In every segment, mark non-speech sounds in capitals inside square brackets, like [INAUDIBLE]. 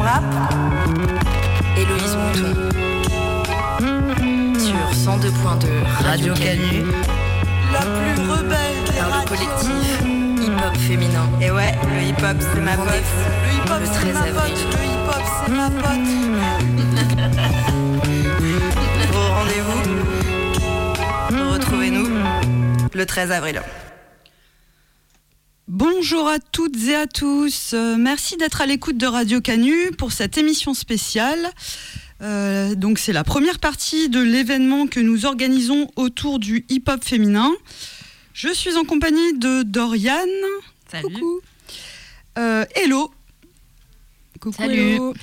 Madame Rap. Héloïse Mouton. Sur 102.2 Radio Canu. La plus rebelle des Par le collectif hip-hop féminin. Et ouais, le hip-hop c'est ma pote. Le hip-hop c'est 13 ma pote. Le hip-hop c'est ma pote. [LAUGHS] Au rendez-vous. Retrouvez-nous le 13 avril. Bonjour à toutes et à tous. Euh, merci d'être à l'écoute de Radio Canu pour cette émission spéciale. Euh, donc c'est la première partie de l'événement que nous organisons autour du hip-hop féminin. Je suis en compagnie de Dorian. Coucou. Euh, Hello. Coucou. Salut. Hello.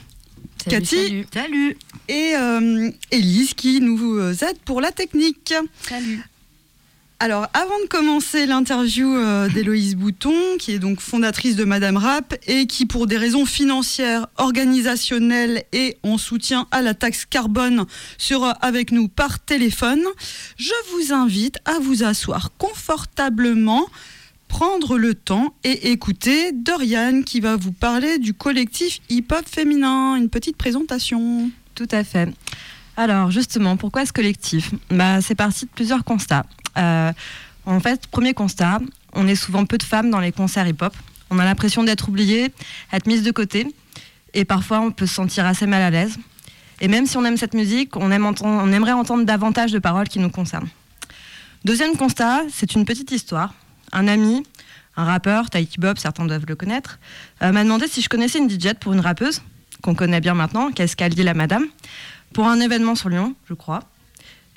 Cathy. Salut. Et euh, Elise qui nous aide pour la technique. Salut. Alors, avant de commencer l'interview euh, d'Héloïse [LAUGHS] Bouton, qui est donc fondatrice de Madame Rap et qui, pour des raisons financières, organisationnelles et en soutien à la taxe carbone, sera avec nous par téléphone, je vous invite à vous asseoir confortablement, prendre le temps et écouter Dorian qui va vous parler du collectif hip-hop féminin. Une petite présentation. Tout à fait. Alors justement, pourquoi ce collectif bah, C'est parti de plusieurs constats. Euh, en fait, premier constat, on est souvent peu de femmes dans les concerts hip-hop. On a l'impression d'être oubliées, être mises de côté, et parfois on peut se sentir assez mal à l'aise. Et même si on aime cette musique, on, aimerait entendre davantage de paroles qui nous concernent. Deuxième constat, c'est une petite histoire. Un ami, un rappeur, Taiki Bob, certains doivent le connaître, euh, m'a demandé si je connaissais une DJ pour une rappeuse, qu'on connaît bien maintenant, qu'est-ce qu'elle dit la madame, pour un événement sur Lyon, je crois.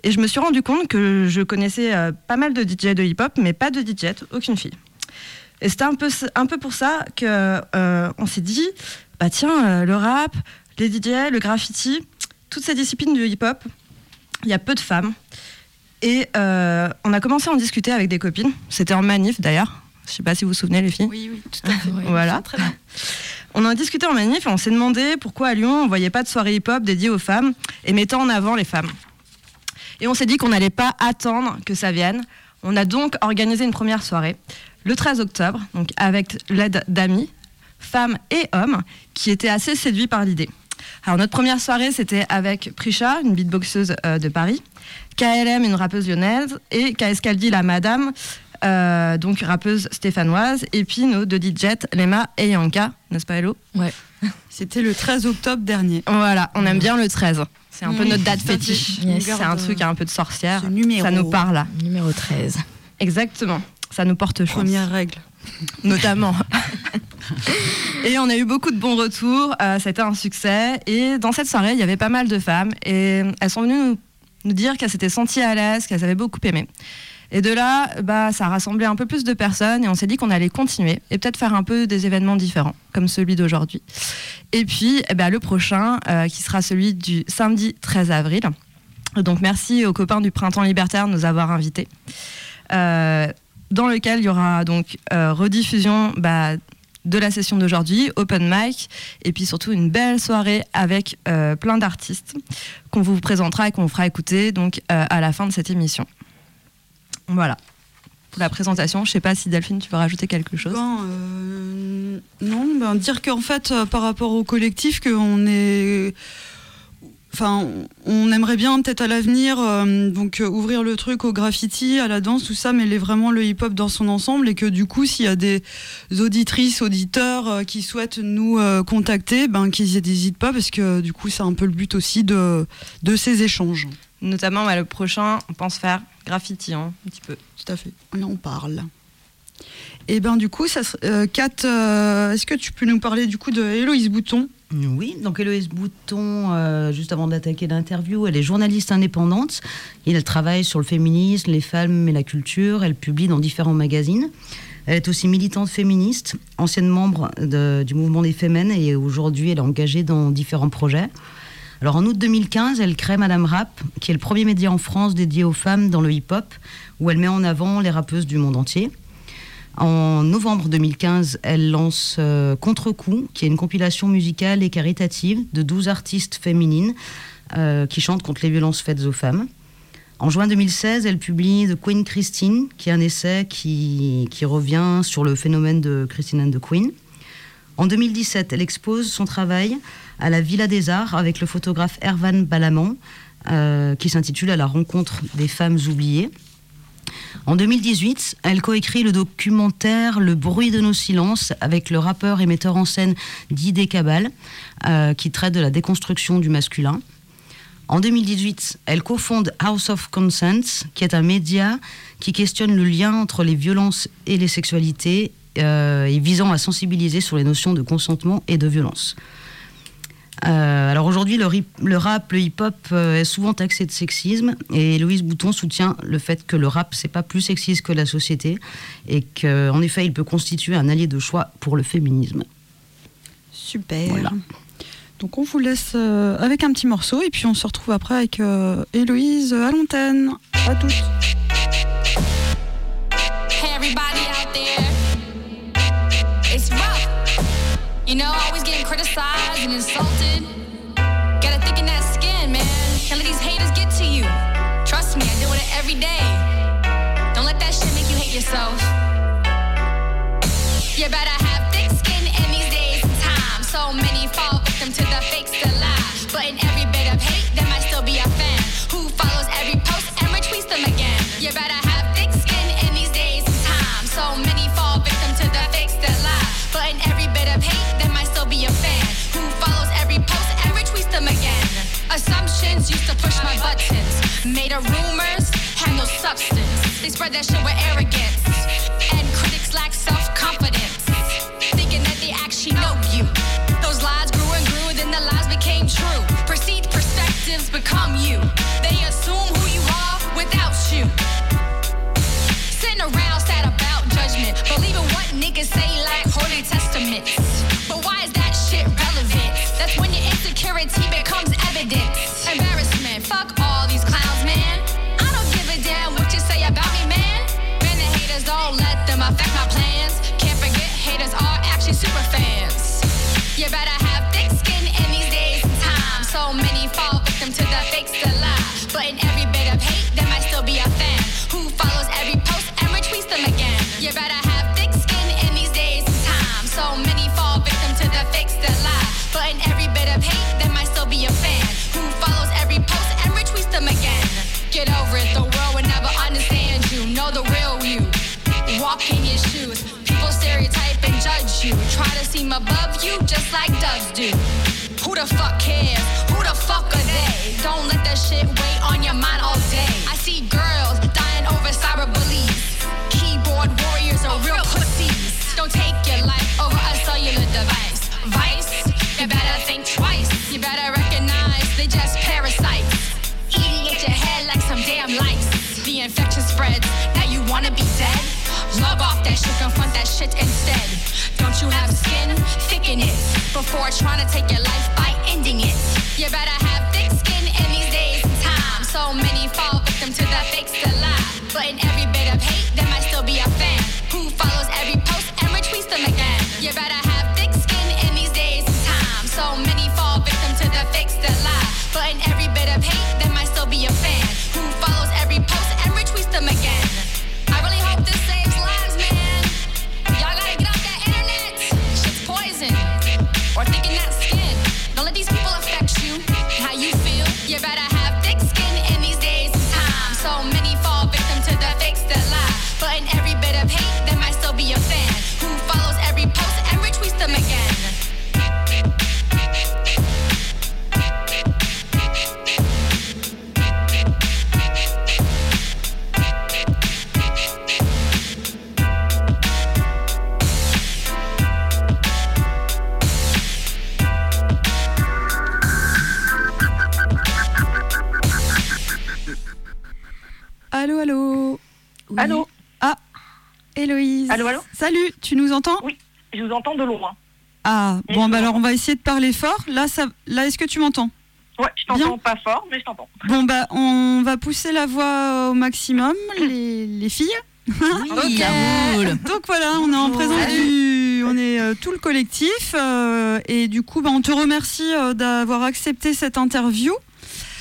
Et je me suis rendu compte que je connaissais euh, pas mal de DJ de hip-hop, mais pas de DJ, aucune fille. Et c'était un peu, un peu pour ça que euh, on s'est dit, bah tiens, euh, le rap, les DJ, le graffiti, toutes ces disciplines du hip-hop, il y a peu de femmes. Et euh, on a commencé à en discuter avec des copines. C'était en manif d'ailleurs. Je sais pas si vous vous souvenez les filles. Oui, oui, tout à fait. Voilà. Très bien. On en a discuté en manif et on s'est demandé pourquoi à Lyon on voyait pas de soirée hip-hop dédiée aux femmes et mettant en avant les femmes. Et on s'est dit qu'on n'allait pas attendre que ça vienne. On a donc organisé une première soirée le 13 octobre, avec l'aide d'amis, femmes et hommes, qui étaient assez séduits par l'idée. Alors notre première soirée, c'était avec Prisha, une beatboxeuse euh, de Paris, KLM, une rappeuse lyonnaise, et KS Caldi, la madame, euh, donc rappeuse stéphanoise, et puis nos deux DJ, Lema et Yanka, n'est-ce pas Hello? C'était le 13 octobre dernier. Voilà, on aime bien le 13. C'est un peu notre date fétiche. Yes. C'est un truc un peu de sorcière. Ce numéro. Ça nous parle. Numéro 13. Exactement. Ça nous porte chance. Première règle. notamment. [LAUGHS] et on a eu beaucoup de bons retours, euh, c'était un succès. Et dans cette soirée, il y avait pas mal de femmes et elles sont venues nous, nous dire qu'elles s'étaient senties à l'aise, qu'elles avaient beaucoup aimé. Et de là, bah, ça a rassemblé un peu plus de personnes et on s'est dit qu'on allait continuer et peut-être faire un peu des événements différents, comme celui d'aujourd'hui. Et puis, ben, le prochain, euh, qui sera celui du samedi 13 avril. Donc, merci aux copains du Printemps Libertaire de nous avoir invités. Euh, dans lequel il y aura donc euh, rediffusion bah, de la session d'aujourd'hui, open mic, et puis surtout une belle soirée avec plein d'artistes qu'on vous présentera et qu'on vous fera écouter donc à la fin de cette émission. Voilà pour la présentation. Je sais pas si Delphine, tu veux rajouter quelque chose. Euh, non, ben, dire qu'en fait, euh, par rapport au collectif, qu'on est. Enfin, on aimerait bien peut-être à l'avenir euh, donc ouvrir le truc au graffiti, à la danse, tout ça, mais les, vraiment le hip-hop dans son ensemble et que du coup, s'il y a des auditrices, auditeurs qui souhaitent nous contacter, ben qu'ils n'hésitent pas parce que du coup, c'est un peu le but aussi de ces échanges. Notamment bah, le prochain, on pense faire graffiti hein, un petit peu. Tout à fait. Là, on parle. Et ben du coup, ça, euh, Kat, euh, est-ce que tu peux nous parler du coup de Héloïse Bouton? Oui, donc Héloïse Bouton, euh, juste avant d'attaquer l'interview, elle est journaliste indépendante. Elle travaille sur le féminisme, les femmes et la culture. Elle publie dans différents magazines. Elle est aussi militante féministe, ancienne membre de- du mouvement des Femmes et aujourd'hui elle est engagée dans différents projets. Alors en août 2015, elle crée Madame Rap, qui est le premier média en France dédié aux femmes dans le hip-hop, où elle met en avant les rappeuses du monde entier. En novembre 2015, elle lance euh, Contre-coup, qui est une compilation musicale et caritative de 12 artistes féminines euh, qui chante contre les violences faites aux femmes. En juin 2016, elle publie The Queen Christine, qui est un essai qui, qui revient sur le phénomène de Christine and the Queen. En 2017, elle expose son travail à la Villa des Arts avec le photographe Ervan Balaman, euh, qui s'intitule À la rencontre des femmes oubliées. En 2018, elle coécrit le documentaire Le bruit de nos silences avec le rappeur et metteur en scène Didé Cabal, euh, qui traite de la déconstruction du masculin. En 2018, elle cofonde House of Consent, qui est un média qui questionne le lien entre les violences et les sexualités, euh, et visant à sensibiliser sur les notions de consentement et de violence. Euh, alors aujourd'hui, le, rap, le hip-hop euh, est souvent taxé de sexisme et Louise Bouton soutient le fait que le rap, c'est pas plus sexiste que la société et qu'en effet, il peut constituer un allié de choix pour le féminisme. Super. Voilà. Donc on vous laisse euh, avec un petit morceau et puis on se retrouve après avec euh, Héloïse à l'antenne. À toutes. Hey, everybody out there. It's rough. You know, and insulted. Gotta think in that skin, man. Can't let these haters get to you. Trust me, I deal with it every day. Don't let that shit make you hate yourself. You better have thick skin in these days and times. So many fall victim to the fake still lie. But in every bit of hate, there might still be a fan who follows every post and retweets them again. Assumptions used to push my buttons. Made of rumors, had no substance. They spread that shit with arrogance. And critics lack self confidence. Thinking that they actually know you. Those lies grew and grew, then the lies became true. Perceived perspectives become you. You better have thick skin in these days and times. So many fall victim to the fake still lie. But in every bit of hate, there might still be a fan who follows every post and retweets them again. You better have thick skin in these days and times. So many fall victim to the fake still lie. But in every bit of hate, there might still be a fan who follows every post and retweets them again. Get over it, the world will never understand you. Know the real you. Walk in your shoes. People stereotype and judge you. Try to seem above you just like doves do. Who the fuck cares? Who the fuck are they? Don't let that shit weigh on your mind all day. I see girls dying over cyberbullies. Keyboard warriors are real pussies. Don't take your life over a cellular device. Vice, you better think twice. You better recognize they just parasites. Eating at your head like some damn lice. The infection spreads. Now you wanna be dead? Log off that shit, confront that shit instead. Don't you have skin? Thicken it before trying to take your life by ending it. You better have thick skin in these days and times. So many fall victim to the fake still lie. But in every bit of hate, there might still be a fan who follows every post and retweets them again. Allô, allô. Allô Ah, Héloïse. Allô, allô Salut, tu nous entends Oui, je vous entends de loin. Ah, Et bon, bah alors on va essayer de parler fort. Là, ça, là est-ce que tu m'entends Ouais, je t'entends pas fort, mais je t'entends. Bon, bah on va pousser la voix au maximum, les, les filles. Oui, [LAUGHS] la moule. Donc voilà, on est en présence du, on est euh, tout le collectif euh, et du coup, bah, on te remercie euh, d'avoir accepté cette interview.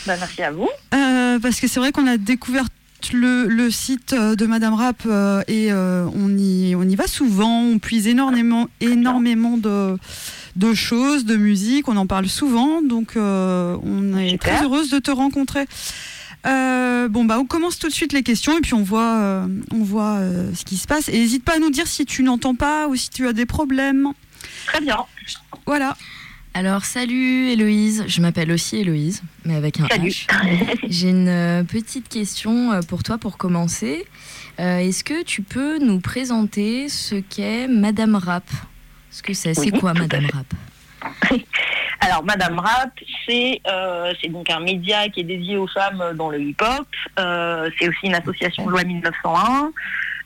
Bah, merci à vous. Euh, parce que c'est vrai qu'on a découvert le, le site euh, de Madame Rap euh, et euh, on, y, on y va souvent, on puise énormément, énormément de, de choses, de musique, on en parle souvent, donc euh, on est Super. très heureuse de te rencontrer. Bon bah on commence tout de suite les questions et puis on voit, on voit ce qui se passe. Et n'hésite pas à nous dire si tu n'entends pas ou si tu as des problèmes. Très bien. Voilà. Alors, salut Héloïse, je m'appelle aussi Héloïse, mais avec un Salut. H. J'ai une euh, petite question euh, pour toi pour commencer. Euh, Est-ce que tu peux nous présenter ce qu'est Madame Rap Ce que c'est, c'est Oui, quoi Madame. Rap [LAUGHS] Alors, Madame Rap, c'est euh, donc un média qui est dédié aux femmes dans le hip-hop. Euh, c'est aussi une association loi 1901.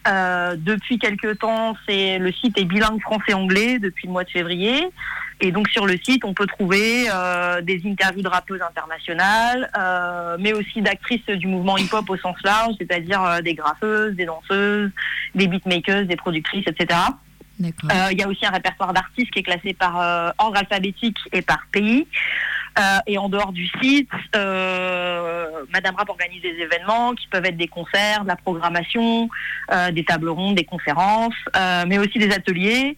Euh, depuis quelques temps, c'est le site est bilingue français-anglais depuis le mois de février. Et donc sur le site, on peut trouver euh, des interviews de rappeuses internationales, euh, mais aussi d'actrices du mouvement hip-hop au sens large, c'est-à-dire euh, des graffeuses, des danseuses, des beatmakers, des productrices, etc. Il y a aussi un répertoire d'artistes qui est classé par ordre alphabétique et par pays. Euh, et en dehors du site, euh, Madame Rap organise des événements qui peuvent être des concerts, de la programmation, euh, des tables rondes, des conférences, mais aussi des ateliers,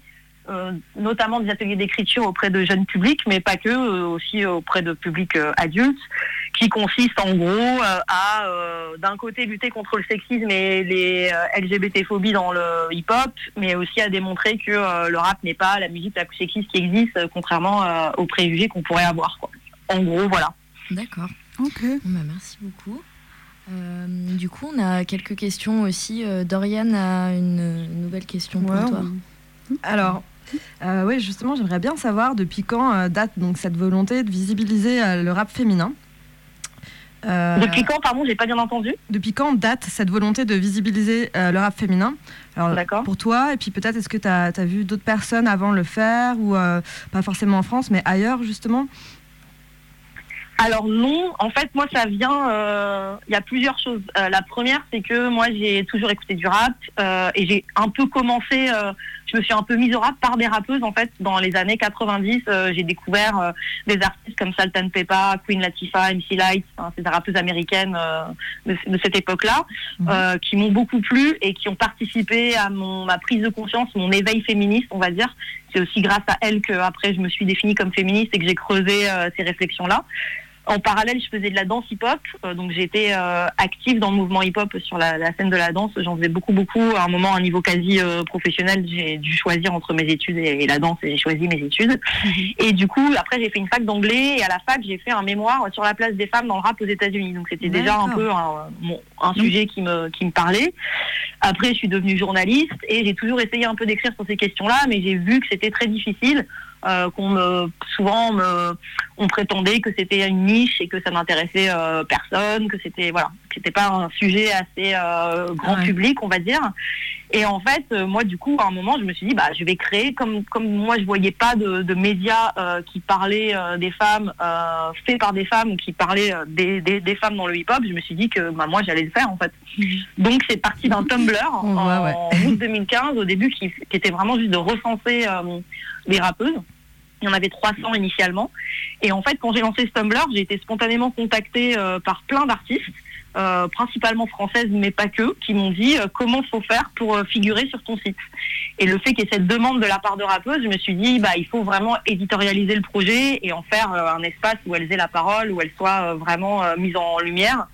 notamment des ateliers d'écriture auprès de jeunes publics, mais pas que, euh, aussi auprès de publics euh, adultes, qui consistent en gros euh, à, euh, d'un côté, lutter contre le sexisme et les euh, LGBT-phobies dans le hip-hop, mais aussi à démontrer que euh, le rap n'est pas la musique la plus sexiste qui existe, euh, contrairement euh, aux préjugés qu'on pourrait avoir. Quoi. En gros, voilà. D'accord. Ok. Bah, merci beaucoup. Euh, du coup, on a quelques questions aussi. Euh, Dorian a une, une nouvelle question pour toi. Alors, euh, oui, justement, j'aimerais bien savoir depuis quand euh, date donc cette volonté de visibiliser euh, le rap féminin. Depuis quand, pardon, j'ai pas bien entendu? Depuis quand date cette volonté de visibiliser le rap féminin? Alors. Pour toi, et puis peut-être est-ce que tu as, vu d'autres personnes avant le faire, ou pas forcément en France, mais ailleurs justement? Alors non, en fait moi ça vient, euh, il y a plusieurs choses. Euh, la première c'est que moi j'ai toujours écouté du rap euh, et j'ai un peu commencé, je me suis un peu mise au rap par des rappeuses en fait. Dans les années 90, euh, j'ai découvert euh, des artistes comme Sultan Peppa, Queen Latifah, MC Light, hein, ces rappeuses américaines euh, de, de cette époque-là, Mhm. euh, qui m'ont beaucoup plu et qui ont participé à mon, ma prise de conscience, mon éveil féministe on va dire. C'est aussi grâce à elles que après je me suis définie comme féministe et que j'ai creusé ces réflexions-là. En parallèle, je faisais de la danse hip-hop, euh, donc j'étais euh, active dans le mouvement hip-hop sur la, la scène de la danse. J'en faisais beaucoup, beaucoup. À un moment, à un niveau quasi euh, professionnel, j'ai dû choisir entre mes études et, et la danse, et j'ai choisi mes études. Et du coup, après, j'ai fait une fac d'anglais, et à la fac, j'ai fait un mémoire sur la place des femmes dans le rap aux États-Unis. Donc c'était déjà un peu un, un sujet qui me, qui me parlait. Après, je suis devenue journaliste et j'ai toujours essayé un peu d'écrire sur ces questions-là, mais j'ai vu que c'était très difficile. Euh, qu'on me souvent on me, on prétendait que c'était une niche et que ça n'intéressait euh, personne, que c'était voilà, c'était pas un sujet assez euh, grand ouais. public, on va dire. Et en fait, moi du coup, à un moment, je me suis dit bah je vais créer comme comme moi je voyais pas de, de médias qui parlaient des femmes faits par des femmes ou qui parlaient des, des, des femmes dans le hip-hop, je me suis dit que bah, moi j'allais le faire en fait. Donc c'est parti d'un Tumblr en ouais. août 2015 au début qui, qui était vraiment juste de recenser les rappeuses. Il y en avait 300 initialement. Et en fait, quand j'ai lancé ce j'ai été spontanément contactée euh, par plein d'artistes, euh, principalement françaises, mais pas que, qui m'ont dit euh, comment faut faire pour figurer sur ton site. Et le fait qu'il y ait cette demande de la part de rappeuses, je me suis dit, bah, il faut vraiment éditorialiser le projet et en faire un espace où elles aient la parole, où elles soient vraiment mises en lumière.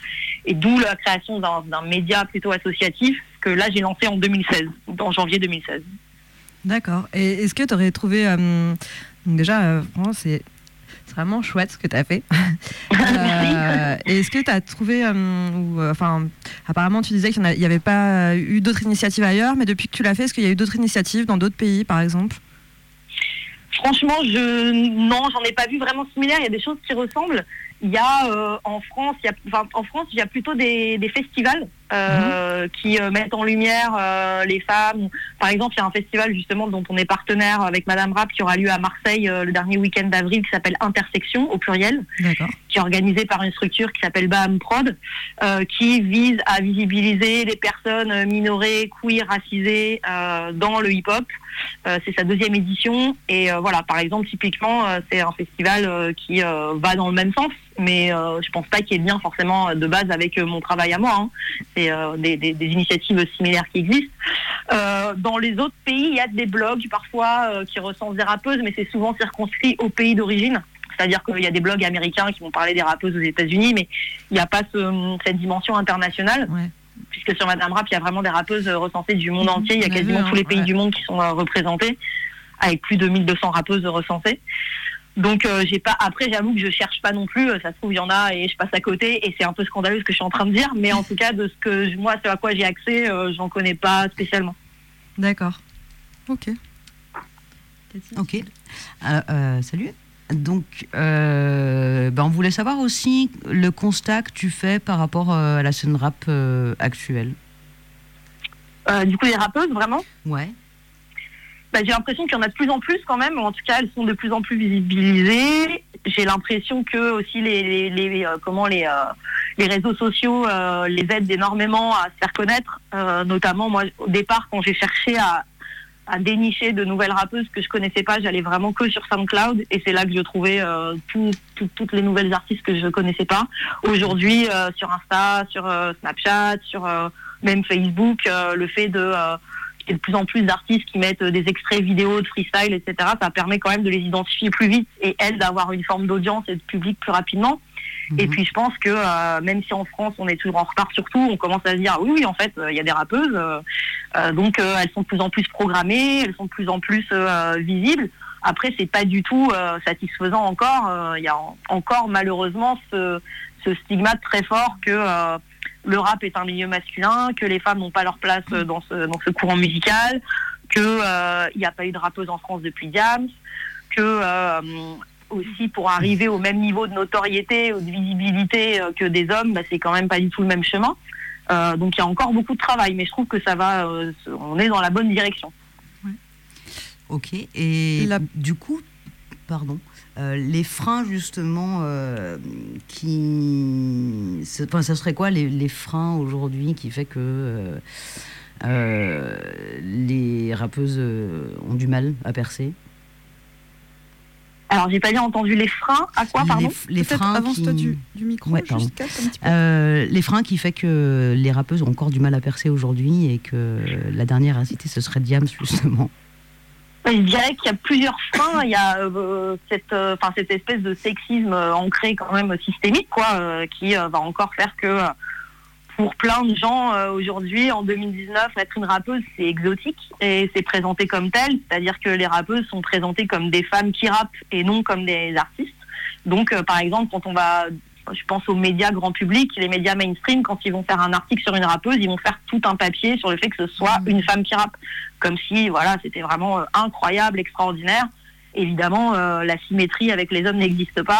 Et d'où la création d'un média plutôt associatif que là, j'ai lancé en 2016, en janvier 2016. D'accord. Et est-ce que tu aurais trouvé. euh, déjà, euh, vraiment, c'est. Vraiment chouette ce que tu as fait. [LAUGHS] [LAUGHS] Euh, et est-ce que tu as trouvé, euh, ou, enfin, apparemment tu disais qu'il n'y avait pas eu d'autres initiatives ailleurs, mais depuis que tu l'as fait, est-ce qu'il y a eu d'autres initiatives dans d'autres pays, par exemple? Franchement, je non, j'en ai pas vu vraiment similaire. Il y a des choses qui ressemblent. Il y a en France, il y a, enfin, en France, il y a plutôt des, des festivals euh, qui euh, mettent en lumière euh, les femmes. Par exemple, il y a un festival justement dont on est partenaire avec Madame Rap qui aura lieu à Marseille le dernier week-end d'avril qui s'appelle Intersection au pluriel, qui est organisé par une structure qui s'appelle Baham Prod, qui vise à visibiliser les personnes minorées, queer, racisées dans le hip-hop. C'est sa deuxième édition et voilà, par exemple, typiquement, c'est un festival qui va dans le même sens, mais je pense pas qu'il y ait de lien forcément de base avec mon travail à moi. hein. C'est euh, des, des- des initiatives similaires qui existent. Euh, dans les autres pays, il y a des blogs parfois euh, qui recensent des rappeuses, mais c'est souvent circonscrit au pays d'origine. C'est-à-dire qu'il y a des blogs américains qui vont parler des rappeuses aux États-Unis, mais il n'y a pas ce- cette dimension internationale. Ouais. Puisque sur Madame Rap, il y a vraiment des rappeuses recensées du monde Mhm, entier. Il y a quasiment vu, hein, tous les pays ouais. du monde qui sont représentés, avec plus de 1200 rappeuses recensées. Donc euh, j'ai pas. Après, j'avoue que je cherche pas non plus. euh, Ça se trouve, il y en a et je passe à côté. Et c'est un peu scandaleux ce que je suis en train de dire. Mais en tout cas, de ce que moi, ce à quoi j'ai accès, euh, j'en connais pas spécialement. D'accord. Ok. Ok. Euh, euh, salut. Donc, euh, ben, on voulait savoir aussi le constat que tu fais par rapport à la scène rap euh, actuelle. Euh, du coup, les rappeuses, vraiment? Ouais. Bah, j'ai l'impression qu'il y en a de plus en plus quand même. En tout cas, elles sont de plus en plus visibilisées. J'ai l'impression que aussi les, les, les, euh, comment les euh, les réseaux sociaux euh, les aident énormément à se faire connaître. Euh, notamment moi, au départ, quand j'ai cherché à à dénicher de nouvelles rappeuses que je connaissais pas, j'allais vraiment que sur SoundCloud et c'est là que je trouvais euh, tout- tout- toutes les nouvelles artistes que je connaissais pas. Aujourd'hui, euh, sur Insta, sur Snapchat, sur même Facebook, le fait de ait de plus en plus d'artistes qui mettent euh, des extraits vidéo de freestyle, etc. Ça permet quand même de les identifier plus vite et elles d'avoir une forme d'audience et de public plus rapidement. Et Mhm. puis je pense que euh, même si en France on est toujours en retard sur tout, on commence à se dire oui oui en fait euh, il y a des rappeuses, euh, donc elles sont de plus en plus programmées, elles sont de plus en plus visibles. Après c'est pas du tout satisfaisant encore. Il y a en- encore malheureusement ce, ce stigmate très fort que le rap est un milieu masculin, que les femmes n'ont pas leur place euh, dans ce, dans ce courant musical, que euh, il n'y a pas eu de rappeuse en France depuis Diams, que euh, aussi pour arriver au même niveau de notoriété ou de visibilité euh, que des hommes, bah, c'est quand même pas du tout le même chemin. Euh, donc il y a encore beaucoup de travail, mais je trouve que ça va, euh, on est dans la bonne direction. Ok. Et La- du coup, pardon, euh, les freins justement euh, qui, enfin, ça serait quoi les, les freins aujourd'hui qui fait que euh, les rappeuses ont du mal à percer? Alors j'ai pas bien entendu les freins. À quoi, les, pardon? les Peut-être freins avance-toi qui- du, du micro, Ouais, juste un petit peu. Euh, les freins qui fait que les rappeuses ont encore du mal à percer aujourd'hui et que la dernière à citer ce serait Diams justement. Je dirais qu'il y a plusieurs freins. Il y a euh, cette, euh, enfin, cette espèce de sexisme euh, ancré quand même systémique, quoi, euh, qui euh, va encore faire que euh, pour plein de gens aujourd'hui, en 2019, être une rappeuse, c'est exotique et c'est présenté comme tel. C'est-à-dire que les rappeuses sont présentées comme des femmes qui rappent et non comme des artistes. Donc, par exemple, quand on va, je pense aux médias grand public, les médias mainstream, quand ils vont faire un article sur une rappeuse, ils vont faire tout un papier sur le fait que ce soit une femme qui rappe comme si voilà c'était vraiment euh, incroyable, extraordinaire. Évidemment, euh, la symétrie avec les hommes n'existe pas.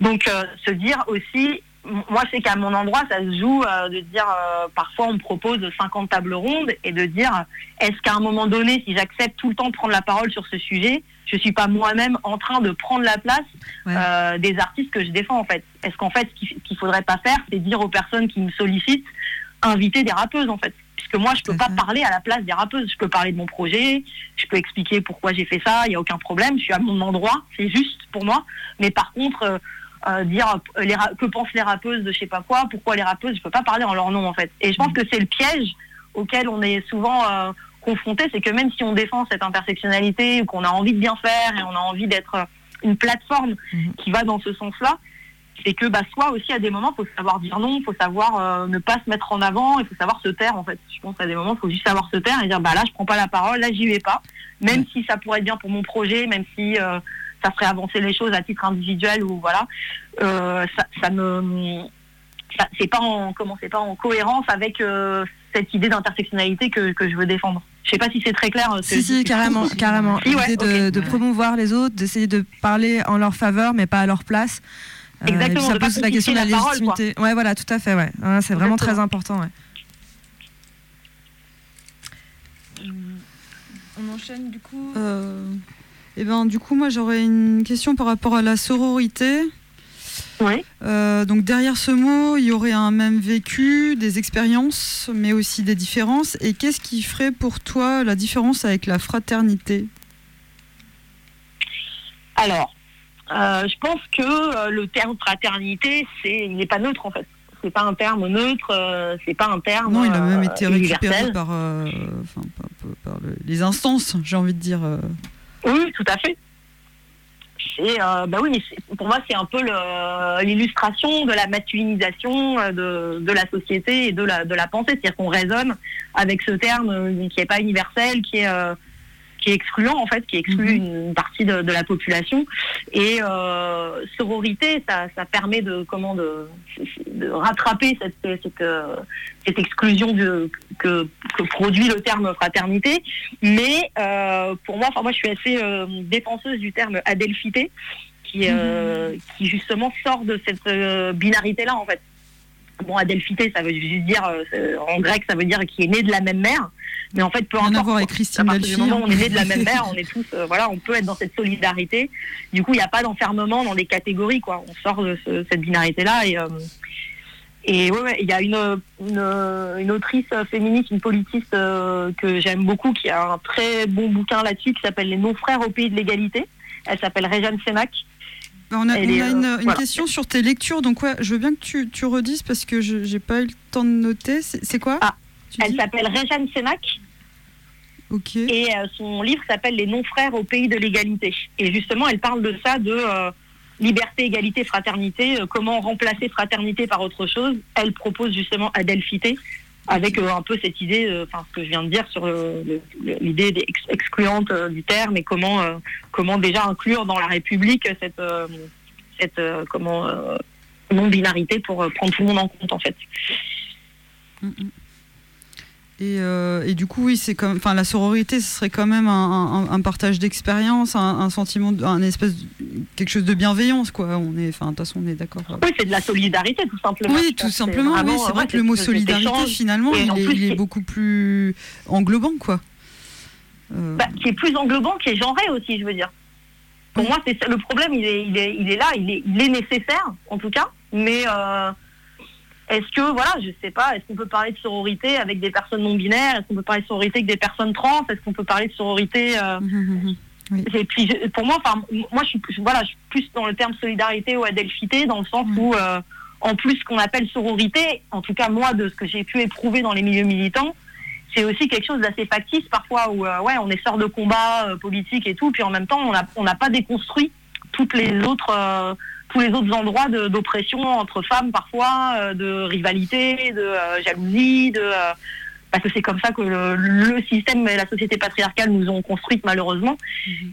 Donc euh, se dire aussi, moi c'est qu'à mon endroit ça se joue euh, de dire euh, parfois on me propose 50 tables rondes et de dire est-ce qu'à un moment donné si j'accepte tout le temps de prendre la parole sur ce sujet, je suis pas moi-même en train de prendre la place Ouais. euh, des artistes que je défends en fait? Est-ce qu'en fait ce qu'il qu'il faudrait pas faire c'est dire aux personnes qui me sollicitent inviter des rappeuses en fait? Puisque moi je peux Tout à pas parler à la place des rappeuses je peux parler de mon projet je peux expliquer pourquoi j'ai fait ça il y a aucun problème je suis à mon endroit c'est juste pour moi mais par contre euh, dire les que pensent les rappeuses de je sais pas quoi pourquoi les rappeuses je peux pas parler en leur nom en fait et je pense que c'est le piège auquel on est souvent euh, confronté c'est que même si on défend cette intersectionnalité ou qu'on a envie de bien faire et on a envie d'être euh, une plateforme Mhm. qui va dans ce sens là c'est que bah, soit aussi à des moments, il faut savoir dire non, il faut savoir euh, ne pas se mettre en avant, il faut savoir se taire en fait. Je pense qu'à des moments, il faut juste savoir se taire et dire bah là, je prends pas la parole, là, j'y vais pas. Même si ça pourrait être bien pour mon projet, même si euh, ça ferait avancer les choses à titre individuel ou voilà, euh, ça, ça me, ça- c'est pas en comment, c'est pas en cohérence avec euh, cette idée d'intersectionnalité que, que je veux défendre. Je sais pas si c'est très clair. euh, ce que Si, je si, dis. carrément, carrément. Si, ouais, L'idée de, promouvoir les autres, d'essayer de parler en leur faveur, mais pas à leur place. Exactement, ça pose la question de la parole, légitimité. ouais, voilà, tout à fait, ouais. Ouais, c'est vraiment très important, ouais. On enchaîne du coup. Eh ben, du coup, moi, j'aurais une question par rapport à la sororité. Oui. Euh, donc derrière ce mot, il y aurait un même vécu, des expériences, mais aussi des différences. Et qu'est-ce qui ferait pour toi la différence avec la fraternité? Alors, euh, je pense que euh, le terme fraternité, c'est, il n'est pas neutre en fait. C'est pas un terme neutre, euh, c'est pas un terme. Non, il a même été récupéré par, enfin, par- par le- les instances, j'ai envie de dire. Oui, tout à fait. Euh, bah oui, pour moi, c'est un peu l'illustration de la masculinisation euh, de, la société et de la, pensée. C'est-à-dire qu'on raisonne avec ce terme euh, qui n'est pas universel, qui est, qui est excluant, en fait, qui exclut une partie de, de la population. Et euh, sororité, ça, ça permet de, comment, de, de rattraper cette, cette, euh, cette exclusion de, que, que produit le terme fraternité. Mais euh, pour moi, enfin moi je suis assez euh, défenseuse du terme adelphité, qui, euh, qui justement sort de cette euh, binarité-là en fait. Bon, adelphité, ça veut juste dire, euh, en grec, ça veut dire qui est né de la même mère. Mais en fait, peu importe. voir avec. Christine à partir du moment où on est né de la même mère, [LAUGHS] on est tous, euh, voilà, on peut être dans cette solidarité. Du coup, il n'y a pas d'enfermement dans des catégories, quoi. On sort de ce- cette binarité-là et. euh, et ouais, ouais, il y a une, une, une autrice féministe, une politiste euh, que j'aime beaucoup, qui a un très bon bouquin là-dessus, qui s'appelle Les non-frères au pays de l'égalité. Elle s'appelle Réjeanne Sénac. Bah, on a, on euh, une, une voilà. question sur tes lectures, donc ouais, je veux bien que tu, tu redises parce que je j'ai pas eu le temps de noter. C'est quoi Ah, Elle s'appelle Réjeanne Sénac Ok. et euh, son livre s'appelle Les non-frères au pays de l'égalité. Et justement, elle parle de ça, de euh, liberté, égalité, fraternité, euh, comment remplacer fraternité par autre chose. Elle propose justement adelphité avec euh, un peu cette idée, euh, enfin ce que je viens de dire sur l'idée excluante euh, du terme et comment comment déjà inclure dans la République cette cette comment non binarité pour prendre tout le monde en compte en fait. Mm, mm. Et, euh, et du coup, oui, c'est comme, enfin, la sororité, ce serait quand même un, un- un partage d'expérience, un, un sentiment, un espèce, de- quelque chose de bienveillance, quoi. On est, enfin, de toute façon, on est d'accord. Oui, c'est de la solidarité tout simplement. Oui, tout simplement. Oui, vraiment, c'est vrai que le mot solidarité, finalement, il est, plus, il est c'est- beaucoup plus englobant, quoi. Euh, bah, qui est plus englobant, qui est genré aussi, je veux dire. Pour Oui. moi, c'est le problème, il est, il est, il est là, il est, il est nécessaire, en tout cas. Mais euh, est-ce que, voilà, je sais pas, est-ce qu'on peut parler de sororité avec des personnes non binaires? Est-ce qu'on peut parler de sororité avec des personnes trans? Est-ce qu'on peut parler de sororité euh, et puis je- pour moi, enfin, moi je suis, plus- voilà, je suis plus dans le terme solidarité ou adelphité, dans le sens où, euh, en plus, ce qu'on appelle sororité, en tout cas moi, de ce que j'ai pu éprouver dans les milieux militants, c'est aussi quelque chose d'assez factice parfois, où euh, ouais, on est sort de combat euh, politique et tout, puis en même temps, on n'a on pas déconstruit toutes les autres, euh, tous les autres endroits d'oppression entre femmes parfois, euh, de rivalité, de euh, jalousie, de euh, parce que c'est comme ça que le, le système et la société patriarcale nous ont construites malheureusement.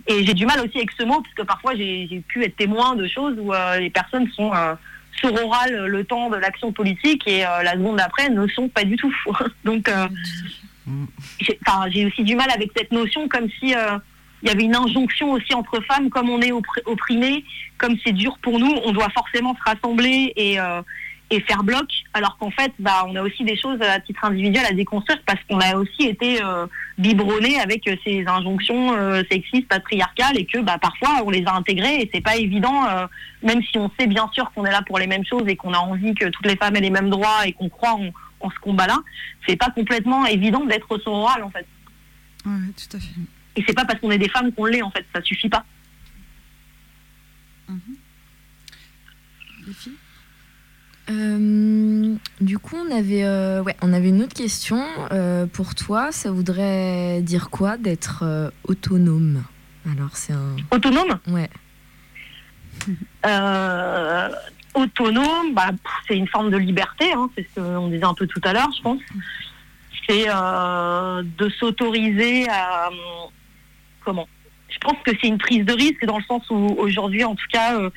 Et j'ai du mal aussi avec ce mot, parce que parfois j'ai pu être témoin de choses où euh, les personnes sont euh, sororales le temps de l'action politique et euh, la seconde d'après ne sont pas du tout. [LAUGHS] Donc euh, j'ai aussi du mal avec cette notion comme si il y avait une injonction aussi entre femmes, comme on est oppr- opprimé, comme c'est dur pour nous, on doit forcément se rassembler et, euh, faire bloc, alors qu'en fait, bah, on a aussi des choses à titre individuel à déconstruire parce qu'on a aussi été euh, biberonné avec euh, ces injonctions euh, sexistes, patriarcales et que bah, parfois on les a intégrées et c'est pas évident, même si on sait bien sûr qu'on est là pour les mêmes choses et qu'on a envie que toutes les femmes aient les mêmes droits et qu'on croit en, ce combat-là, c'est pas complètement évident d'être sororal en fait. Ouais, tout à fait. Et c'est pas parce qu'on est des femmes qu'on l'est en fait, ça suffit pas. Les filles? Euh, du coup, on avait, euh, ouais, on avait une autre question euh, pour toi. Ça voudrait dire quoi d'être autonome? Alors, c'est un. Autonome? Ouais. [LAUGHS] Autonome, bah, c'est une forme de liberté, hein, c'est ce qu'on disait un peu tout à l'heure, je pense. C'est de s'autoriser à... Comment Je pense que c'est une prise de risque dans le sens où aujourd'hui, en tout cas, euh,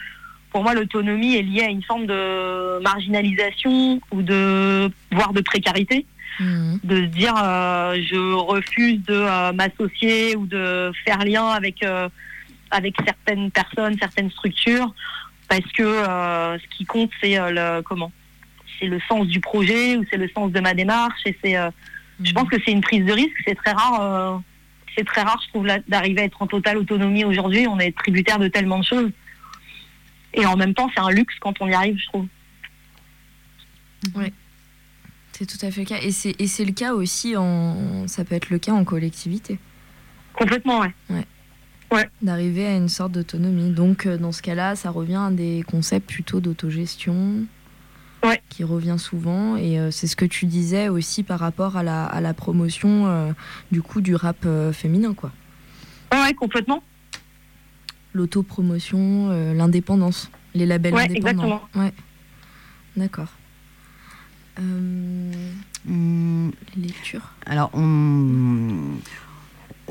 pour moi, l'autonomie est liée à une forme de marginalisation ou de voire de précarité Mhm. de se dire euh, je refuse de euh, m'associer ou de faire lien avec avec certaines personnes, certaines structures, parce que ce qui compte c'est le comment c'est le sens du projet ou c'est le sens de ma démarche et c'est euh, Je Mhm. pense que c'est une prise de risque. C'est très rare. C'est très rare, je trouve, d'arriver à être en totale autonomie aujourd'hui. On est tributaire de tellement de choses. Et en même temps, c'est un luxe quand on y arrive, je trouve. C'est tout à fait le cas. Et c'est, et c'est le cas aussi, en, ça peut être le cas en collectivité, Complètement, ouais. d'arriver à une sorte d'autonomie. Donc, euh, dans ce cas-là, ça revient à des concepts plutôt d'autogestion. Ouais. Qui revient souvent. Et euh, c'est ce que tu disais aussi par rapport à la, à la promotion euh, du coup du rap euh, féminin, quoi. Ouais, complètement. L'autopromotion, euh, l'indépendance, les labels Ouais, indépendants. exactement. Ouais. D'accord. Euh, Hum, les lectures. Alors, on,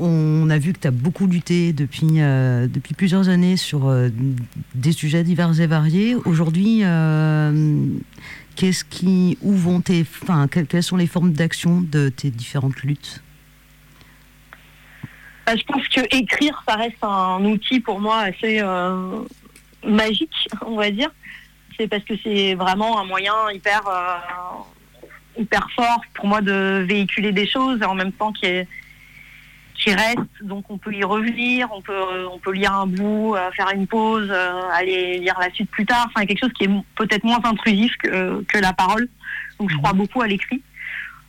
on a vu que tu as beaucoup lutté depuis, euh, depuis plusieurs années sur euh, des sujets divers et variés. Aujourd'hui, euh, qu'est-ce qui, où vont tes, quelles sont les formes d'action de tes différentes luttes? Je pense que écrire, ça reste un outil pour moi assez magique, [LAUGHS] on va dire. C'est parce que c'est vraiment un moyen hyper, hyper fort pour moi de véhiculer des choses et en même temps qui est qui reste, donc on peut y revenir, on peut, on peut lire un bout, euh, faire une pause, euh, aller lire la suite plus tard. Enfin, quelque chose qui est peut-être moins intrusif que, que la parole. Donc je crois beaucoup à l'écrit